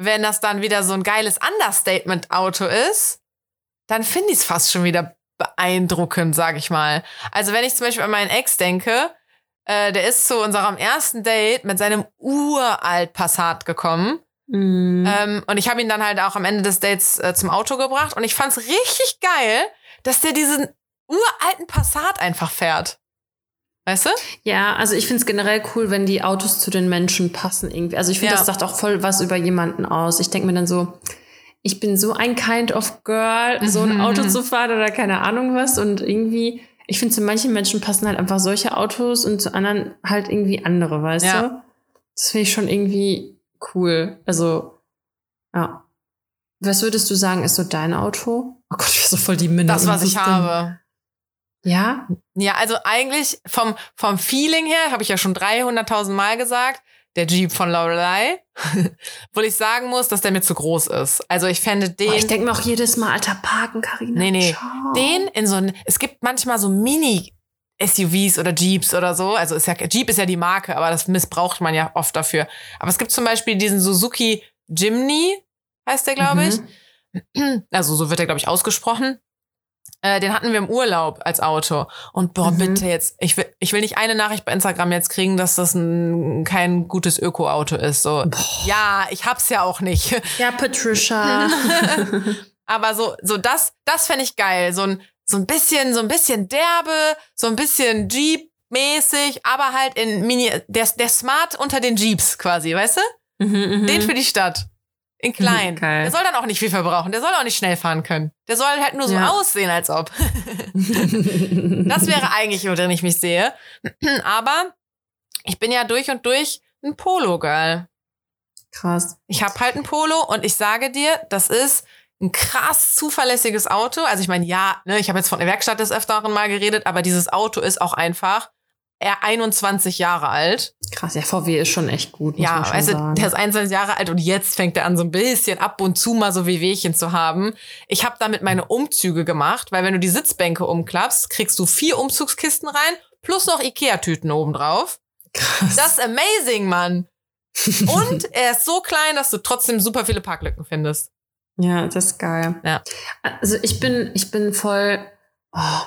wenn das dann wieder so ein geiles Understatement-Auto ist, dann finde ich es fast schon wieder beeindruckend, sag ich mal. Also wenn ich zum Beispiel an meinen Ex denke, äh, der ist zu unserem ersten Date mit seinem uralt Passat gekommen. Mhm. Ähm, und ich habe ihn dann halt auch am Ende des Dates äh, zum Auto gebracht. Und ich fand's richtig geil, dass der diesen uralten Passat einfach fährt. Weißt du? Ja, also ich finde es generell cool, wenn die Autos zu den Menschen passen irgendwie. Also ich finde, Ja. das sagt auch voll was über jemanden aus. Ich denke mir dann so, ich bin so ein kind of girl, so ein Mhm. Auto zu fahren oder keine Ahnung was. Und irgendwie, ich finde, zu manchen Menschen passen halt einfach solche Autos und zu anderen halt irgendwie andere, weißt Ja. du? Das finde ich schon irgendwie cool. Also, ja. Was würdest du sagen, ist so dein Auto? Oh Gott, ich bin so voll die Minna. Das, was ich habe. Ja? Ja, also eigentlich vom, vom Feeling her, habe ich ja schon 300.000 Mal gesagt, der Jeep von Lorelei. Obwohl ich sagen muss, dass der mir zu groß ist. Also ich fände den. Boah, ich denke mir auch jedes Mal, alter, parken, Karina. Nee, nee. Ciao. den in so ein, es gibt manchmal so Mini SUVs oder Jeeps oder so. Also ist ja, Jeep ist ja die Marke, aber das missbraucht man ja oft dafür. Aber es gibt zum Beispiel diesen Suzuki Jimny, heißt der, glaube ich. Mhm. Also so wird er, glaube ich, ausgesprochen. Äh, den hatten wir im Urlaub als Auto. Und boah, Mhm. bitte jetzt, ich will, ich will nicht eine Nachricht bei Instagram jetzt kriegen, dass das ein, kein gutes Öko-Auto ist. So, ja, ich hab's ja auch nicht. Ja, Patricia. Aber so, so das, das fände ich geil. So ein, so ein bisschen, so ein bisschen derbe, so ein bisschen Jeep-mäßig, aber halt in Mini, der, der Smart unter den Jeeps quasi, weißt du? Mhm, Den für die Stadt. In klein. Geil. Der soll dann auch nicht viel verbrauchen. Der soll auch nicht schnell fahren können. Der soll halt nur so Ja. aussehen, als ob. Das wäre eigentlich, worin ich mich sehe. Aber Ich bin ja durch und durch ein Polo-Girl. Krass. Ich habe halt ein Polo und ich sage dir, das ist ein krass zuverlässiges Auto. Also ich meine, ja, ne, ich habe jetzt von der Werkstatt des Öfteren mal geredet, aber dieses Auto ist auch einfach er 21 Jahre alt. Krass, ja, VW ist schon echt gut. Muss Ja, man schon also sagen. der ist 21 Jahre alt und jetzt fängt er an, so ein bisschen ab und zu mal so Wehwehchen zu haben. Ich habe damit meine Umzüge gemacht, weil wenn du die Sitzbänke umklappst, kriegst du vier Umzugskisten rein, plus noch Ikea-Tüten obendrauf. Krass. Das ist amazing, Mann. Und er ist so klein, dass du trotzdem super viele Parklücken findest. Ja, das ist geil. Ja. Also ich bin, ich bin voll, oh,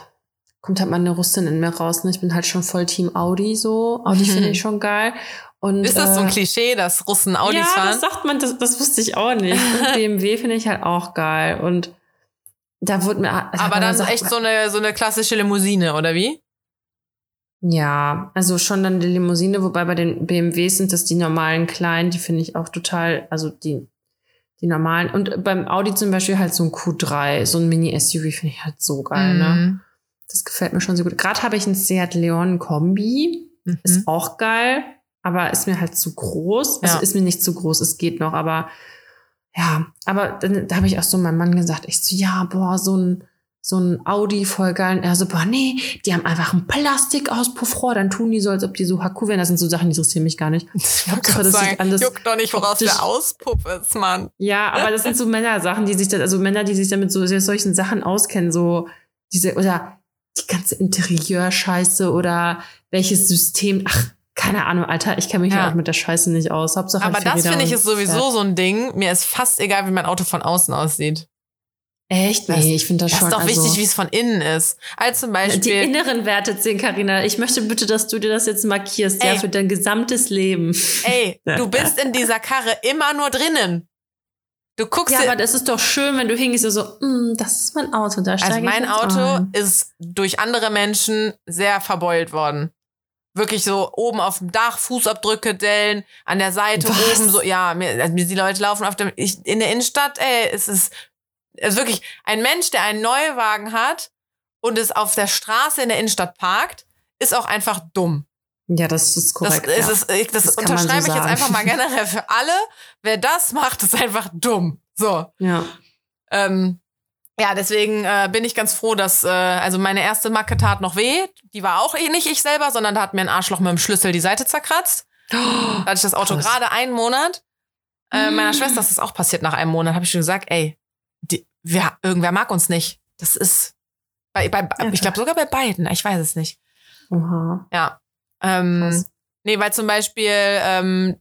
kommt halt mal eine Russin in mir raus, ne? Ich bin halt schon voll Team Audi so. Audi Mhm. finde ich schon geil. Und, Ist das so ein äh, Klischee, dass Russen Audis ja, fahren? das sagt man, das, das wusste ich auch nicht. Und BMW finde ich halt auch geil. Und da wurde mir. Aber dann gesagt, echt so eine, so eine klassische Limousine, oder wie? Ja, also schon dann die Limousine, wobei bei den BMWs sind das die normalen kleinen, die finde ich auch total, also die, die normalen. Und beim Audi zum Beispiel halt so ein Q3, so ein Mini-SUV finde ich halt so geil, ne? Das gefällt mir schon sehr gut. Gerade habe ich einen Seat Leon Kombi. Mhm. Ist auch geil, aber ist mir halt zu groß. Also Ja. ist mir nicht zu groß, es geht noch, aber ja, aber dann da habe ich auch so meinem Mann gesagt, ich so, ja, boah, so ein, so ein Audi voll geil. Und er so, boah, nee, die haben einfach ein Plastikauspuffrohr, dann tun die so, als ob die so Haku wären. Das sind so Sachen, die interessieren mich gar nicht. Ich Hauptsache, das sagen, alles juckt doch nicht, woraus der Auspuff ist, Mann. Ja, aber das sind so Männersachen, die sich dann, also Männer, die sich damit so solchen Sachen auskennen, so diese, oder die ganze Interieurscheiße oder welches System, ach, keine Ahnung, Alter, ich kenne mich Ja. ja auch mit der Scheiße nicht aus. Hauptsache Aber halt das finde ich ist sowieso so ein Ding. Mir ist fast egal, wie mein Auto von außen aussieht. Echt? Das- Nee, ich finde das, Das schon. ist doch also, wichtig, wie es von innen ist. Als zum die Beispiel. inneren Werte zählen, Karina. Ich möchte bitte, dass du dir das jetzt markierst, ja, Ey. für dein gesamtes Leben. Ey, du bist in dieser Karre immer nur drinnen. Du guckst Ja, aber das ist doch schön, wenn du hingehst und so, mm, das ist mein Auto, da steige also ich mein Auto ein. ist durch andere Menschen sehr verbeult worden. Wirklich so oben auf dem Dach, Fußabdrücke, Dellen, an der Seite, Was? oben so, ja, mir, also die Leute laufen auf dem, ich, in der Innenstadt, ey, es ist, es ist wirklich ein Mensch, der einen Neuwagen hat und es auf der Straße in der Innenstadt parkt, ist auch einfach dumm. Ja, das ist Das, korrekt. ist, ja. ich, das, Das kann man so unterschreibe ich jetzt einfach mal generell für alle. Wer das macht, ist einfach dumm. So. ja. Ähm, ja, deswegen äh, bin ich ganz froh, dass, äh, also meine erste Macke tat noch weh. Die war auch eh nicht ich selber, sondern da hat mir ein Arschloch mit dem Schlüssel die Seite zerkratzt. Da hatte ich das Auto Krass. gerade einen Monat. Äh, meiner Mm. Schwester ist das auch passiert nach einem Monat. Habe ich schon gesagt, ey, die, wer, irgendwer mag uns nicht. Das ist, bei, bei, Ja, ich glaube sogar bei beiden. Ich weiß es nicht. Oha. Ja. Ähm, Krass. nee, weil zum Beispiel, ähm,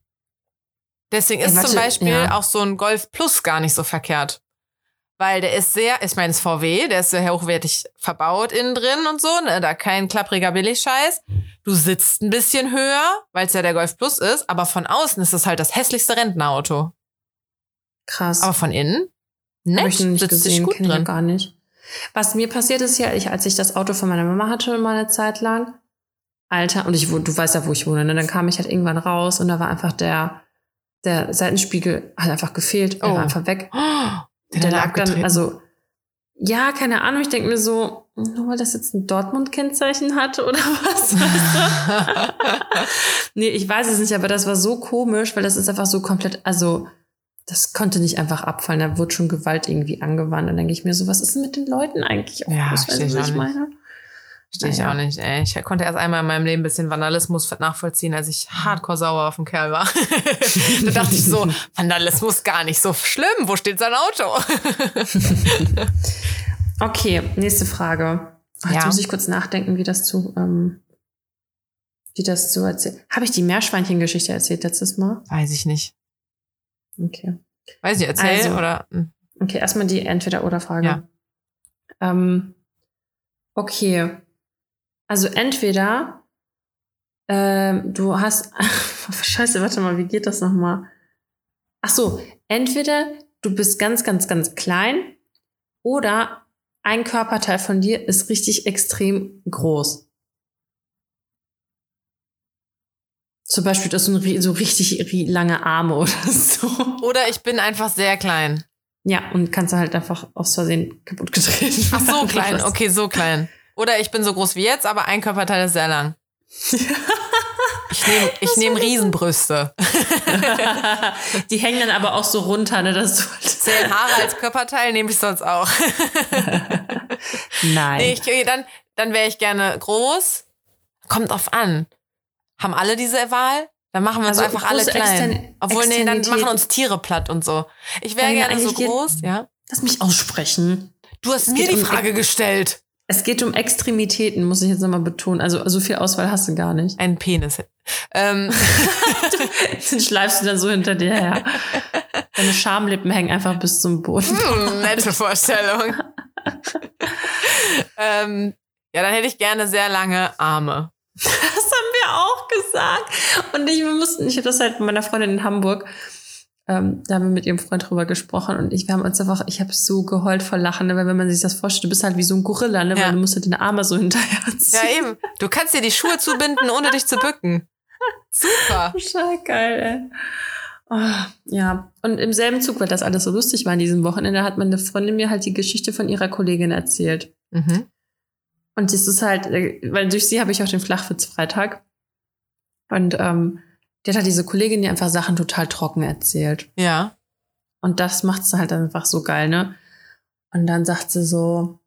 deswegen Ey, ist warte, zum Beispiel ja. auch so ein Golf Plus gar nicht so verkehrt. Weil der ist sehr, ich meine, es ist VW, der ist sehr hochwertig verbaut innen drin und so, ne, da kein klappriger Billigscheiß. Du sitzt ein bisschen höher, weil es ja der Golf Plus ist, aber von außen ist es halt das hässlichste Rentnerauto. Krass. Aber von innen, nett, ich nicht sitzt gesehen, gut drin. gar nicht. Was mir passiert ist ja, ich, als ich das Auto von meiner Mama hatte, mal eine Zeit lang, Alter, und ich wohne, du weißt ja, wo ich wohne, ne? Dann kam ich halt irgendwann raus und da war einfach der, der Seitenspiegel hat einfach gefehlt, er Oh. war einfach weg. Den der hat er lag dann, also, ja, keine Ahnung, ich denke mir so, nur weil das jetzt ein Dortmund-Kennzeichen hatte oder was? Nee, ich weiß es nicht, aber das war so komisch, weil das ist einfach so komplett, also, das konnte nicht einfach abfallen, da wurde schon Gewalt irgendwie angewandt. Und dann denke ich mir so, was ist denn mit den Leuten eigentlich? auch Ja, ich was ich nicht. meine? Verstehe ich auch nicht, ey. Ich konnte erst einmal in meinem Leben ein bisschen Vandalismus nachvollziehen, als ich hardcore sauer auf den Kerl war. da dachte ich so, Vandalismus gar nicht so schlimm. Wo steht sein Auto? Okay, nächste Frage. Ach, Jetzt Ja. muss ich kurz nachdenken, wie das zu, ähm, wie das zu erzählen. Habe ich die Meerschweinchen-Geschichte erzählt letztes Mal? Weiß ich nicht. Okay. Weiß ich, erzähl Also. oder? hm. Okay, erstmal die Entweder-Oder-Frage. Ja. Ähm, okay. Also entweder ähm, du hast. Scheiße, warte mal, wie geht das nochmal? Ach so, entweder du bist ganz, ganz, ganz klein oder ein Körperteil von dir ist richtig extrem groß. Zum Beispiel, dass du so richtig ri- lange Arme oder so. Oder ich bin einfach sehr klein. Ja, und kannst du halt einfach aus Versehen kaputt getreten Ach so klein, okay, so klein. Oder ich bin so groß wie jetzt, aber ein Körperteil ist sehr lang. Ich nehme ich nehm Riesenbrüste. Die hängen dann aber auch so runter, ne? Das ist Zählen Haare als Körperteil nehme ich sonst auch. Nein. Nee, ich, dann dann wäre ich gerne groß. Kommt drauf an. Haben alle diese Wahl? Dann machen wir uns Also einfach alle klein. Extern- Obwohl, nee, dann machen uns Tiere platt und so. Ich wäre gerne so groß, ja. Lass mich aussprechen. Du hast mir geht die um- Frage gestellt. Es geht um Extremitäten, muss ich jetzt nochmal betonen. Also so viel Auswahl hast du gar nicht. Ein Penis. Ähm, Den schleifst du dann so hinter dir her. Deine Schamlippen hängen einfach bis zum Boden. hm, nette Vorstellung. ähm, ja, dann hätte ich gerne sehr lange Arme. Das haben wir auch gesagt. Und ich, wir mussten, ich habe das halt mit meiner Freundin in Hamburg, ähm, da haben wir mit ihrem Freund drüber gesprochen und ich, wir haben uns einfach, ich habe so geheult vor Lachen, ne, weil wenn man sich das vorstellt, du bist halt wie so ein Gorilla, ne, Ja. weil du musst halt deine Arme so hinterher ziehen. Ja, eben. Du kannst dir die Schuhe zubinden, ohne dich zu bücken. Super. Total geil, ey. Oh, ja, und im selben Zug, weil das alles so lustig war an diesem Wochenende, hat meine Freundin mir halt die Geschichte von ihrer Kollegin erzählt. Mhm. Und das ist halt, äh, weil durch sie habe ich auch den Flachwitz-Freitag. Und ähm, die hat halt diese Kollegin, die einfach Sachen total trocken erzählt. Ja. Und das macht sie halt einfach so geil, ne? Und dann sagt sie so,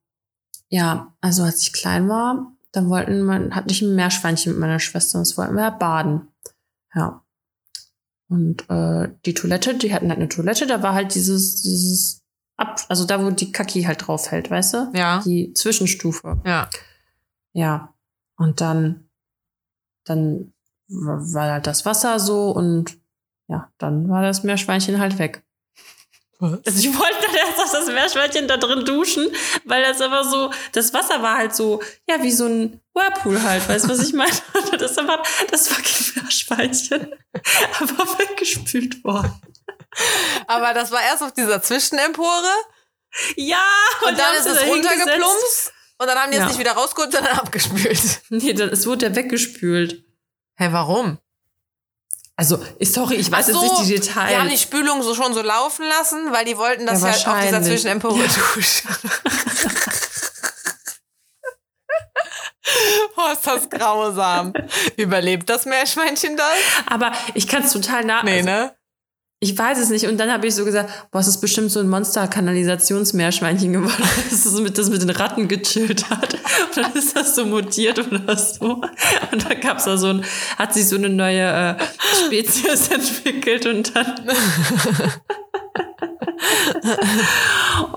ja, also als ich klein war, dann wollten man, hatte ich ein Meerschweinchen mit meiner Schwester und das wollten wir ja baden. Ja. Und äh, die Toilette, die hatten halt eine Toilette, da war halt dieses, dieses Ab, also da, wo die Kaki halt drauf hält, weißt du? Ja. Die Zwischenstufe. Ja. Ja. Und dann, dann war halt das Wasser so und ja, dann war das Meerschweinchen halt weg. Was? Also ich wollte dann erst auf das Meerschweinchen da drin duschen, weil das aber so, das Wasser war halt so, ja, wie so ein Whirlpool halt, weißt du, was ich meine? Das war das fucking Meerschweinchen aber weggespült worden. Aber das war erst auf dieser Zwischenempore Ja, und, die dann ist es runtergeplumpst und dann haben die es Ja. nicht wieder rausgeholt, sondern abgespült. Nee, das, es wurde ja weggespült. Hä, hey, warum? Also, sorry, ich weiß so, jetzt nicht die Details. Die haben die Spülung so schon so laufen lassen, weil die wollten, dass Ja, ja, auf dieser duschen. oh, ist das grausam. Überlebt das Meerschweinchen das? Aber ich kann es total nach. Nee, ne? Ich weiß es nicht. Und dann habe ich so gesagt, boah, es ist bestimmt so ein Monster-Kanalisationsmeerschweinchen geworden, das, ist mit, das mit den Ratten gechillt hat. Und dann ist das so mutiert oder so. Und dann gab's da so ein, hat sich so eine neue äh, Spezies entwickelt und dann.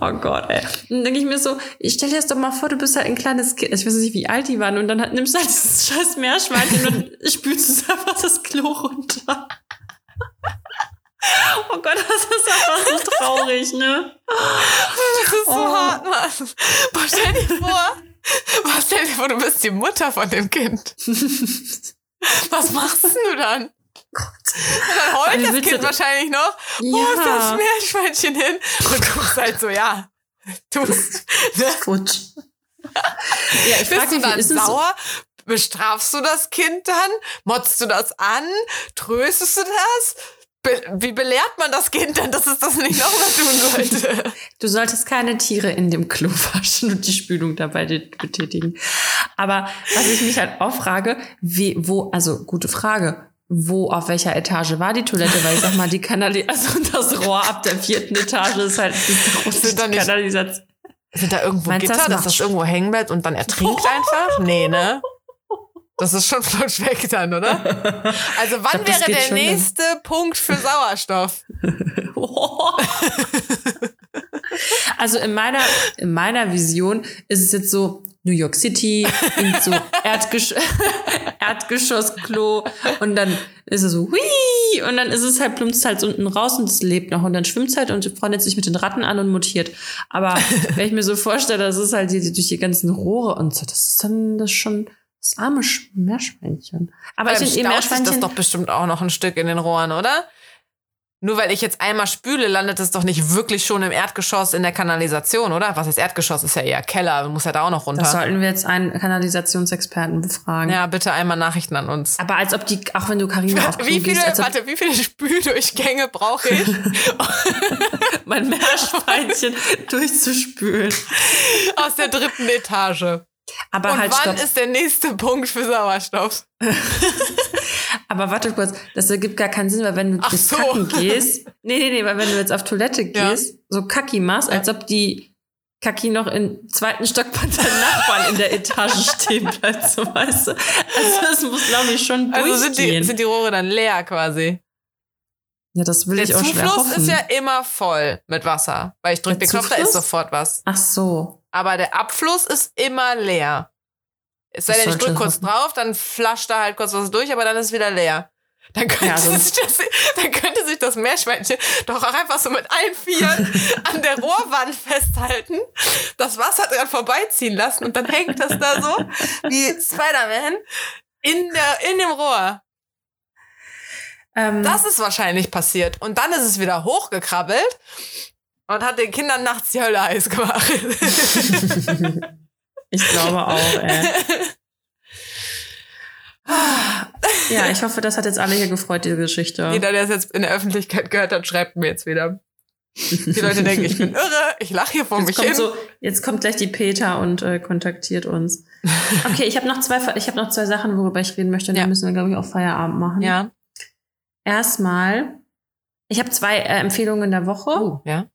oh Gott, ey. Dann denke ich mir so, ich stell dir das doch mal vor, du bist halt ein kleines Kind, ich weiß nicht, wie alt die waren, und dann halt, nimmst du halt dieses scheiß Meerschweinchen und spülst es einfach das Klo runter. Oh Gott, das ist einfach so traurig, ne? Das ist so Oh. hart, Mann. Boah, stell dir vor, boah, stell dir vor, du bist die Mutter von dem Kind. Was machst du dann? Und dann heult Wie das Kind wahrscheinlich noch. Wo ist das Ja. Meerschweinchen hin? Und du bist halt so, ja. Du bist, ne? Futsch. Ja, ich bist du dann so? sauer? Bestrafst du das Kind dann? Motzt du das an? Tröstest du das? Be wie belehrt man das Kind dann, dass es das nicht nochmal tun sollte? Du solltest keine Tiere in dem Klo waschen und die Spülung dabei betätigen. Aber was ich mich halt auch frage, wie, wo, also gute Frage, wo, auf welcher Etage war die Toilette? Weil ich sag mal, die Kanali also das Rohr ab der vierten Etage ist halt nicht- Kanalisation. Sind da irgendwo Meinst du, Gitter, das dass das irgendwo hängen bleibt und dann ertrinkt einfach? Nee, ne? Das ist schon flutsch weg dann, oder? Also wann glaub, wäre der nächste Punkt für Sauerstoff? Also in meiner, in meiner Vision ist es jetzt so New York City, so Erdgesch Erdgeschossklo und dann ist es so, hui, und dann ist es halt, plumpst halt unten raus und es lebt noch und dann schwimmt halt und freundet sich mit den Ratten an und mutiert. Aber wenn ich mir so vorstelle, das ist halt die, durch die ganzen Rohre und so, das ist dann das schon das arme Sch- Meerschweinchen. Aber ich Beim finde eh sich das Meerschweinchen. doch bestimmt auch noch ein Stück in den Rohren, oder? Nur weil ich jetzt einmal spüle, landet es doch nicht wirklich schon im Erdgeschoss in der Kanalisation, oder? Was ist Erdgeschoss? Ist ja eher Keller, muss ja da auch noch runter. Das sollten wir jetzt einen Kanalisationsexperten befragen. ja, bitte einmal Nachrichten an uns. Aber als ob die, auch wenn du Karina auf Wie viele, gehst, warte, wie viele Spüldurchgänge brauche ich? mein Meerschweinchen durchzuspülen. Aus der dritten Etage. Aber Und halt, wann stopp. ist der nächste Punkt für Sauerstoff? Aber warte kurz, das ergibt gar keinen Sinn, weil wenn du Ach jetzt so. kacken gehst, nee, nee, nee, weil wenn du jetzt auf Toilette Ja. gehst, so Kacki machst, Ja. als ob die Kacki noch im zweiten Stock bei deinen Nachbarn in der Etage stehen bleibt, so weißt du. Also das muss, glaube ich, schon Also sind durchgehen. die, sind die Rohre dann leer quasi. ja, das will Der ich auch schwer Zufluss hoffen. ist ja immer voll mit Wasser. Weil ich drücke Der den Knopf, da ist Zufluss? sofort was. Ach so. Aber der Abfluss ist immer leer. Es sei denn, ich drücke kurz drauf, dann flasht da halt kurz was durch, aber dann ist es wieder leer. Dann könnte, Ja, also- sich das, dann könnte sich das Meerschweinchen doch auch einfach so mit allen Vieren an der Rohrwand festhalten, das Wasser dran vorbeiziehen lassen und dann hängt das da so wie Spider-Man in, der, in dem Rohr. Ähm, Das ist wahrscheinlich passiert. Und dann ist es wieder hochgekrabbelt und hat den Kindern nachts die Hölle heiß gemacht. ich glaube auch, ey. Ja, ich hoffe, das hat jetzt alle hier gefreut, diese Geschichte. Jeder, der es jetzt in der Öffentlichkeit gehört hat, schreibt mir jetzt wieder. Die Leute denken, ich bin irre, ich lache hier vor Jetzt mich kommt, hin. so, jetzt kommt gleich die Peter und äh, kontaktiert uns. Okay, ich habe noch zwei, ich habe noch zwei Sachen, worüber ich reden möchte. Und Ja. dann müssen wir, glaube ich, auch Feierabend machen. ja. Erstmal, ich habe zwei äh, Empfehlungen der Woche. Oh, ja.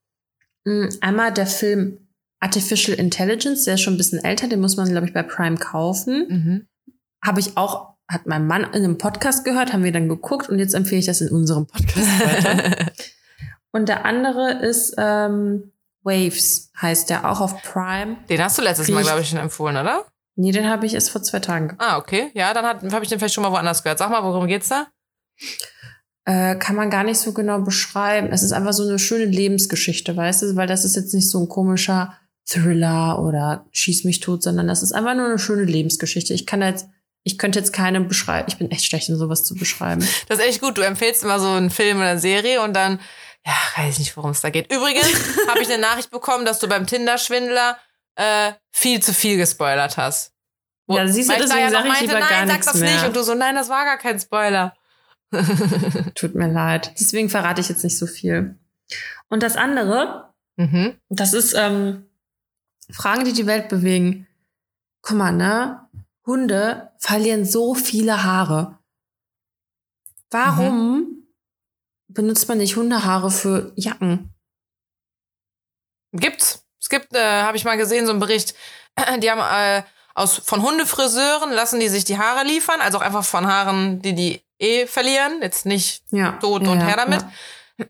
Mm, Einmal der Film Artificial Intelligence, der ist schon ein bisschen älter, den muss man, glaube ich, bei Prime kaufen. Mhm. Habe ich auch, hat mein Mann in einem Podcast gehört, haben wir dann geguckt und jetzt empfehle ich das in unserem Podcast weiter. Und der andere ist ähm, Waves, heißt der, auch auf Prime. Den hast du letztes Mal, glaube ich, schon empfohlen, oder? Nee, den habe ich erst vor zwei Tagen. Ah, okay. Ja, dann habe ich den vielleicht schon mal woanders gehört. Sag mal, worum geht's da? Äh, kann man gar nicht so genau beschreiben. Es ist einfach so eine schöne Lebensgeschichte, weißt du? Weil das ist jetzt nicht so ein komischer Thriller oder Schieß mich tot, sondern das ist einfach nur eine schöne Lebensgeschichte. Ich kann jetzt, ich könnte jetzt keine beschreiben. Ich bin echt schlecht in sowas zu beschreiben. Das ist echt gut. Du empfehlst immer so einen Film oder eine Serie und dann, ja, weiß ich nicht, worum es da geht. Übrigens habe ich eine Nachricht bekommen, dass du beim Tinder-Schwindler äh, viel zu viel gespoilert hast. Wo Ja, siehst du, deswegen Dyer noch sag ich lieber nein, gar sag nichts das nicht. mehr. Und du so, nein, das war gar kein Spoiler. Tut mir leid. Deswegen verrate ich jetzt nicht so viel. Und das andere, mhm. das ist ähm, Fragen, die die Welt bewegen. Guck mal, ne? Hunde verlieren so viele Haare. Warum benutzt man nicht Hundehaare für Jacken? Gibt's. Es gibt, äh, habe ich mal gesehen, so einen Bericht. Die haben äh, aus von Hundefriseuren lassen die sich die Haare liefern, also auch einfach von Haaren, die die eh verlieren, jetzt nicht Ja. tot und ja, her damit.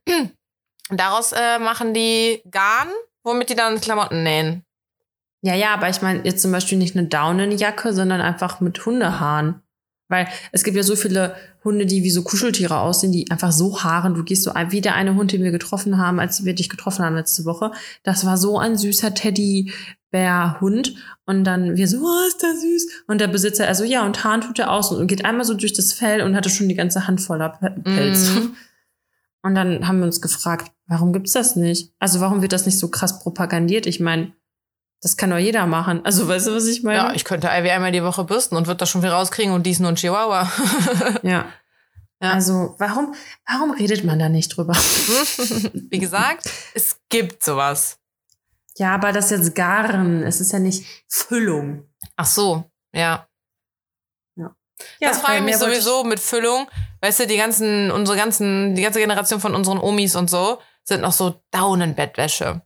Ja. Daraus äh, machen die Garn, womit die dann Klamotten nähen. ja, ja, aber ich meine jetzt zum Beispiel nicht eine Daunenjacke, sondern einfach mit Hundehaaren. Weil es gibt ja so viele Hunde, die wie so Kuscheltiere aussehen, die einfach so haaren. Du gehst so ein, wie der eine Hund, den wir getroffen haben, als wir dich getroffen haben letzte Woche. Das war so ein süßer Teddybär-Hund. Und dann wir so, oh, ist der süß. Und der Besitzer, also ja, und Haaren tut er aus und geht einmal so durch das Fell und hatte schon die ganze Hand voller Pe- Pelz. Mhm. Und dann haben wir uns gefragt, warum gibt's das nicht? Also warum wird das nicht so krass propagandiert? Ich meine, das kann doch jeder machen. Also weißt du, was ich meine? Ja, ich könnte Ivy einmal die Woche bürsten und würde das schon viel rauskriegen und dies nur ein Chihuahua. Ja. Ja. Also, warum, warum redet man da nicht drüber? Wie gesagt, es gibt sowas. ja, aber das ist jetzt Garn. Es ist ja nicht Füllung. Ach so, ja. Ja, das frage ich mich sowieso mit Füllung. Weißt du, die ganzen, unsere ganzen, die ganze Generation von unseren Omis und so sind noch so Daunenbettwäsche.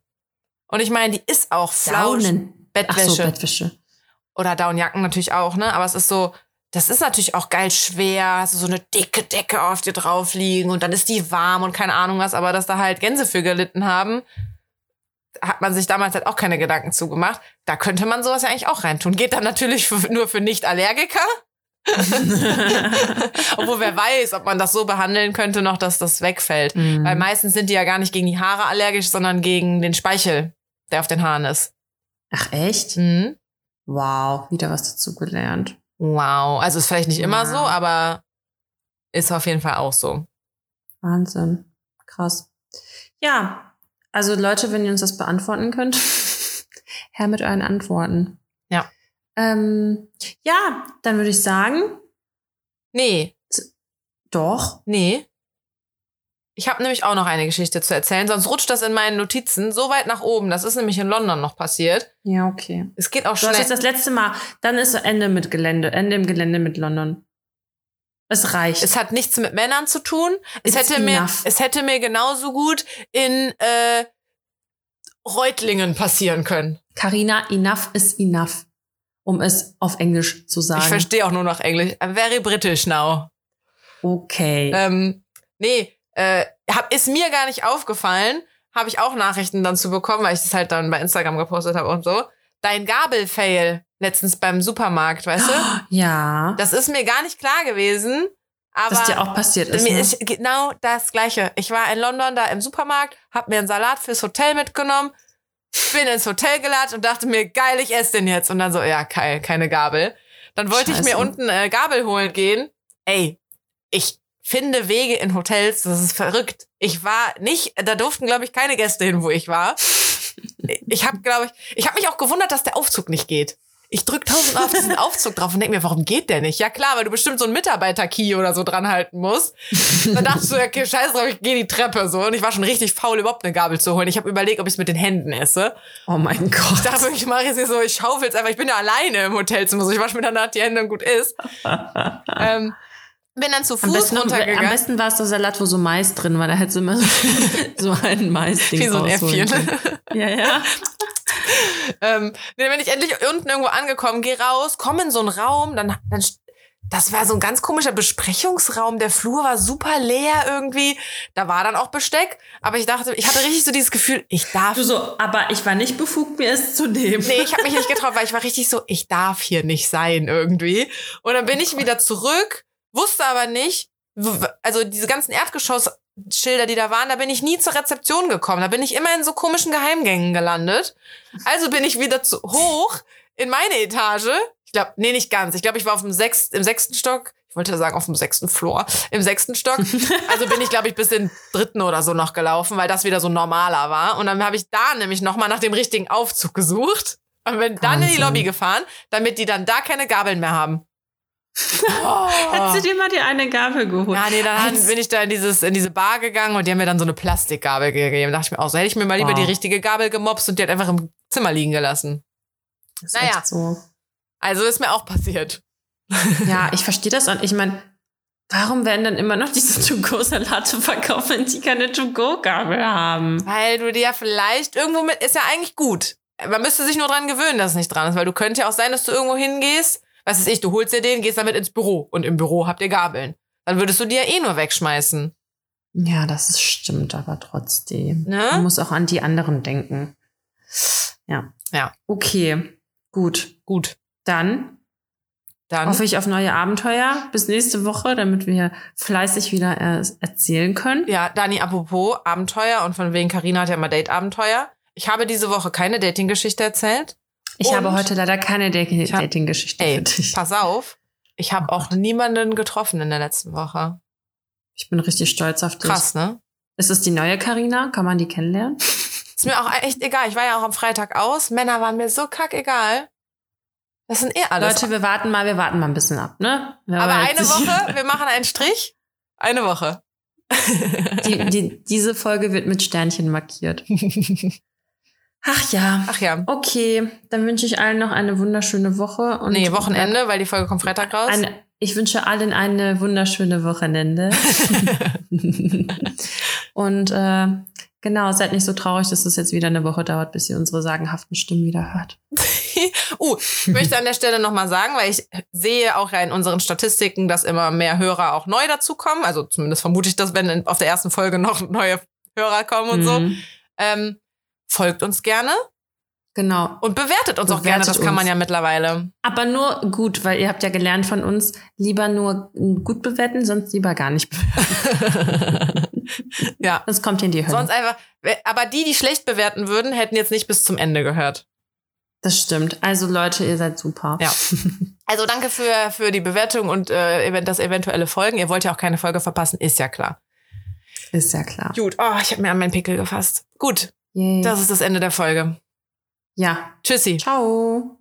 Und ich meine, die ist auch flausch. Daunen. Ach Bettwäsche. so, Bettwäsche. Oder Daunenjacken natürlich auch, ne? Aber es ist so, das ist natürlich auch geil schwer. Hast du so eine dicke Decke auf dir drauf liegen und dann ist die warm und keine Ahnung was. Aber dass da halt Gänse für gelitten haben, hat man sich damals halt auch keine Gedanken zugemacht. Da könnte man sowas ja eigentlich auch reintun. Geht dann natürlich für, nur für Nicht-Allergiker. Obwohl wer weiß, ob man das so behandeln könnte noch, dass das wegfällt. Mhm. Weil meistens sind die ja gar nicht gegen die Haare allergisch, sondern gegen den Speichel, der auf den Haaren ist. Ach, echt? Mhm. Wow, wieder was dazu gelernt. Wow. Also ist vielleicht nicht immer Wow. so, aber ist auf jeden Fall auch so. Wahnsinn. Krass. Ja, also Leute, wenn ihr uns das beantworten könnt, her mit euren Antworten. Ja. Ähm, ja, dann würde ich sagen, Nee, doch. nee. Ich habe nämlich auch noch eine Geschichte zu erzählen, sonst rutscht das in meinen Notizen so weit nach oben. Das ist nämlich in London noch passiert. Ja, okay. Es geht auch schnell. jetzt das letzte Mal, dann ist Ende mit Gelände, Ende im Gelände mit London. Es reicht. Es hat nichts mit Männern zu tun. Es It's hätte, mir, enough. es hätte mir genauso gut in äh, Reutlingen passieren können. Carina, enough is enough. Um es auf Englisch zu sagen. Ich verstehe auch nur noch Englisch. I'm very British now. Okay. Ähm, nee, äh, hab, ist mir gar nicht aufgefallen. Habe ich auch Nachrichten dann zu bekommen, weil ich das halt dann bei Instagram gepostet habe und so. Dein Gabelfail letztens beim Supermarkt, weißt du? ja. Das ist mir gar nicht klar gewesen. Aber dass dir auch passiert ist. mir Ne? ist genau das Gleiche. Ich war in London da im Supermarkt, hab mir einen Salat fürs Hotel mitgenommen, bin ins Hotel gelatscht und dachte mir, geil, ich esse den jetzt. Und dann so, ja, geil, keine Gabel. Dann wollte ich Scheiße. mir unten äh, Gabel holen gehen. Ey, ich finde Wege in Hotels, das ist verrückt. Ich war nicht, da durften, glaube ich, keine Gäste hin, wo ich war. Ich habe, glaube ich, ich habe mich auch gewundert, dass der Aufzug nicht geht. Ich drück tausendmal auf diesen Aufzug drauf und denk mir, warum geht der nicht? Ja klar, weil du bestimmt so einen Mitarbeiter-Key oder so dran halten musst. Dann dachte ich so, okay, scheiß drauf, ich gehe die Treppe so. Und ich war schon richtig faul, überhaupt eine Gabel zu holen. Ich habe überlegt, ob ich es mit den Händen esse. oh mein Gott. Ich dachte wirklich, mache ich es so, ich schaufel's einfach. Ich bin ja alleine im Hotelzimmer, so ich wasche mir danach die Hände und gut ist. ähm, bin dann zu Am Fuß besten, am runtergegangen. besten war es der Salat, wo so Mais drin war. Da hättest du immer so, so ein Mais-Ding Wie so ein können. Ja, ja. ähm, dann bin ich endlich unten irgendwo angekommen, geh raus, komm in so einen Raum, dann, dann das war so ein ganz komischer Besprechungsraum. Der Flur war super leer irgendwie. Da war dann auch Besteck. Aber ich dachte, ich hatte richtig so dieses Gefühl, ich darf. Du so, aber ich war nicht befugt, mir es zu nehmen. Nee, ich habe mich nicht getraut, weil ich war richtig so, ich darf hier nicht sein irgendwie. Und dann bin ich wieder zurück, wusste aber nicht, also diese ganzen Erdgeschossschilder, die da waren, da bin ich nie zur Rezeption gekommen. Da bin ich immer in so komischen Geheimgängen gelandet. Also bin ich wieder zu hoch in meine Etage. Ich glaube, nee, nicht ganz. Ich glaube, ich war auf dem sechsten, im sechsten Stock. Ich wollte sagen, auf dem sechsten Floor. Im sechsten Stock. Also bin ich, glaube ich, bis den dritten oder so noch gelaufen, weil das wieder so normaler war. Und dann habe ich da nämlich nochmal nach dem richtigen Aufzug gesucht. Und bin dann in die Wahnsinn. Lobby gefahren, damit die dann da keine Gabeln mehr haben. Oh. Hättest du dir mal die eine Gabel geholt? Ja, nee, dann Als- bin ich da in, dieses, in diese Bar gegangen und die haben mir dann so eine Plastikgabel gegeben. Da dachte ich mir auch, so hätte ich mir mal lieber Wow. die richtige Gabel gemobst und die hat einfach im Zimmer liegen gelassen. Das ist naja. So. Also ist mir auch passiert. Ja, ich verstehe das und ich meine, warum werden dann immer noch diese To-Go-Salate verkauft, wenn die keine To-Go-Gabel haben? Weil du dir ja vielleicht irgendwo mit, ist ja eigentlich gut. Man müsste sich nur dran gewöhnen, dass es nicht dran ist, weil du könnte ja auch sein, dass du irgendwo hingehst, was weiß ich, du holst dir den, gehst damit ins Büro und im Büro habt ihr Gabeln. Dann würdest du die ja eh nur wegschmeißen. Ja, das ist, stimmt aber trotzdem. Ne? Man muss auch an die anderen denken. Ja. Ja. Okay, gut. Gut. Dann Dann. hoffe ich auf neue Abenteuer bis nächste Woche, damit wir fleißig wieder äh, erzählen können. Ja, Dani, apropos Abenteuer und von wegen Karina hat ja mal Date-Abenteuer. Ich habe diese Woche keine Dating-Geschichte erzählt. Ich Und- habe heute leider keine Dating-Geschichte für dich. pass auf. Ich habe Oh auch niemanden getroffen in der letzten Woche. Ich bin richtig stolz auf dich. Krass, ne? Ist es die neue Karina? Kann man die kennenlernen? Ist mir auch echt egal. Ich war ja auch am Freitag aus. Männer waren mir so kackegal. Das sind eh alles. Leute, wir warten mal, wir warten mal ein bisschen ab, ne? Wer Aber eine Woche, wir machen einen Strich. Eine Woche. Die, die, diese Folge wird mit Sternchen markiert. Ach ja. Ach ja. Okay, dann wünsche ich allen noch eine wunderschöne Woche. Und Nee, Wochenende, weil die Folge kommt Freitag raus. Eine, ich wünsche allen eine wunderschöne Wochenende. und äh, genau, seid nicht so traurig, dass es jetzt wieder eine Woche dauert, bis ihr unsere sagenhaften Stimmen wieder hört. uh, ich möchte an der Stelle nochmal sagen, weil ich sehe auch ja in unseren Statistiken, dass immer mehr Hörer auch neu dazukommen. Also zumindest vermute ich das, wenn auf der ersten Folge noch neue Hörer kommen und so. Mhm. Ähm, folgt uns gerne Genau. und bewertet uns auch Bewertet gerne. Das kann man uns. ja mittlerweile. Aber nur gut, weil ihr habt ja gelernt von uns, lieber nur gut bewerten, sonst lieber gar nicht bewerten. ja. Sonst kommt ihr in die Hölle. Sonst einfach. Aber die, die schlecht bewerten würden, hätten jetzt nicht bis zum Ende gehört. das stimmt. Also Leute, ihr seid super. Ja. Also danke für, für die Bewertung und äh, das eventuelle Folgen. Ihr wollt ja auch keine Folge verpassen, ist ja klar. Ist ja klar. Gut, oh, ich habe mir an meinen Pickel gefasst. Gut, Yay. das ist das Ende der Folge. ja. Tschüssi. Ciao.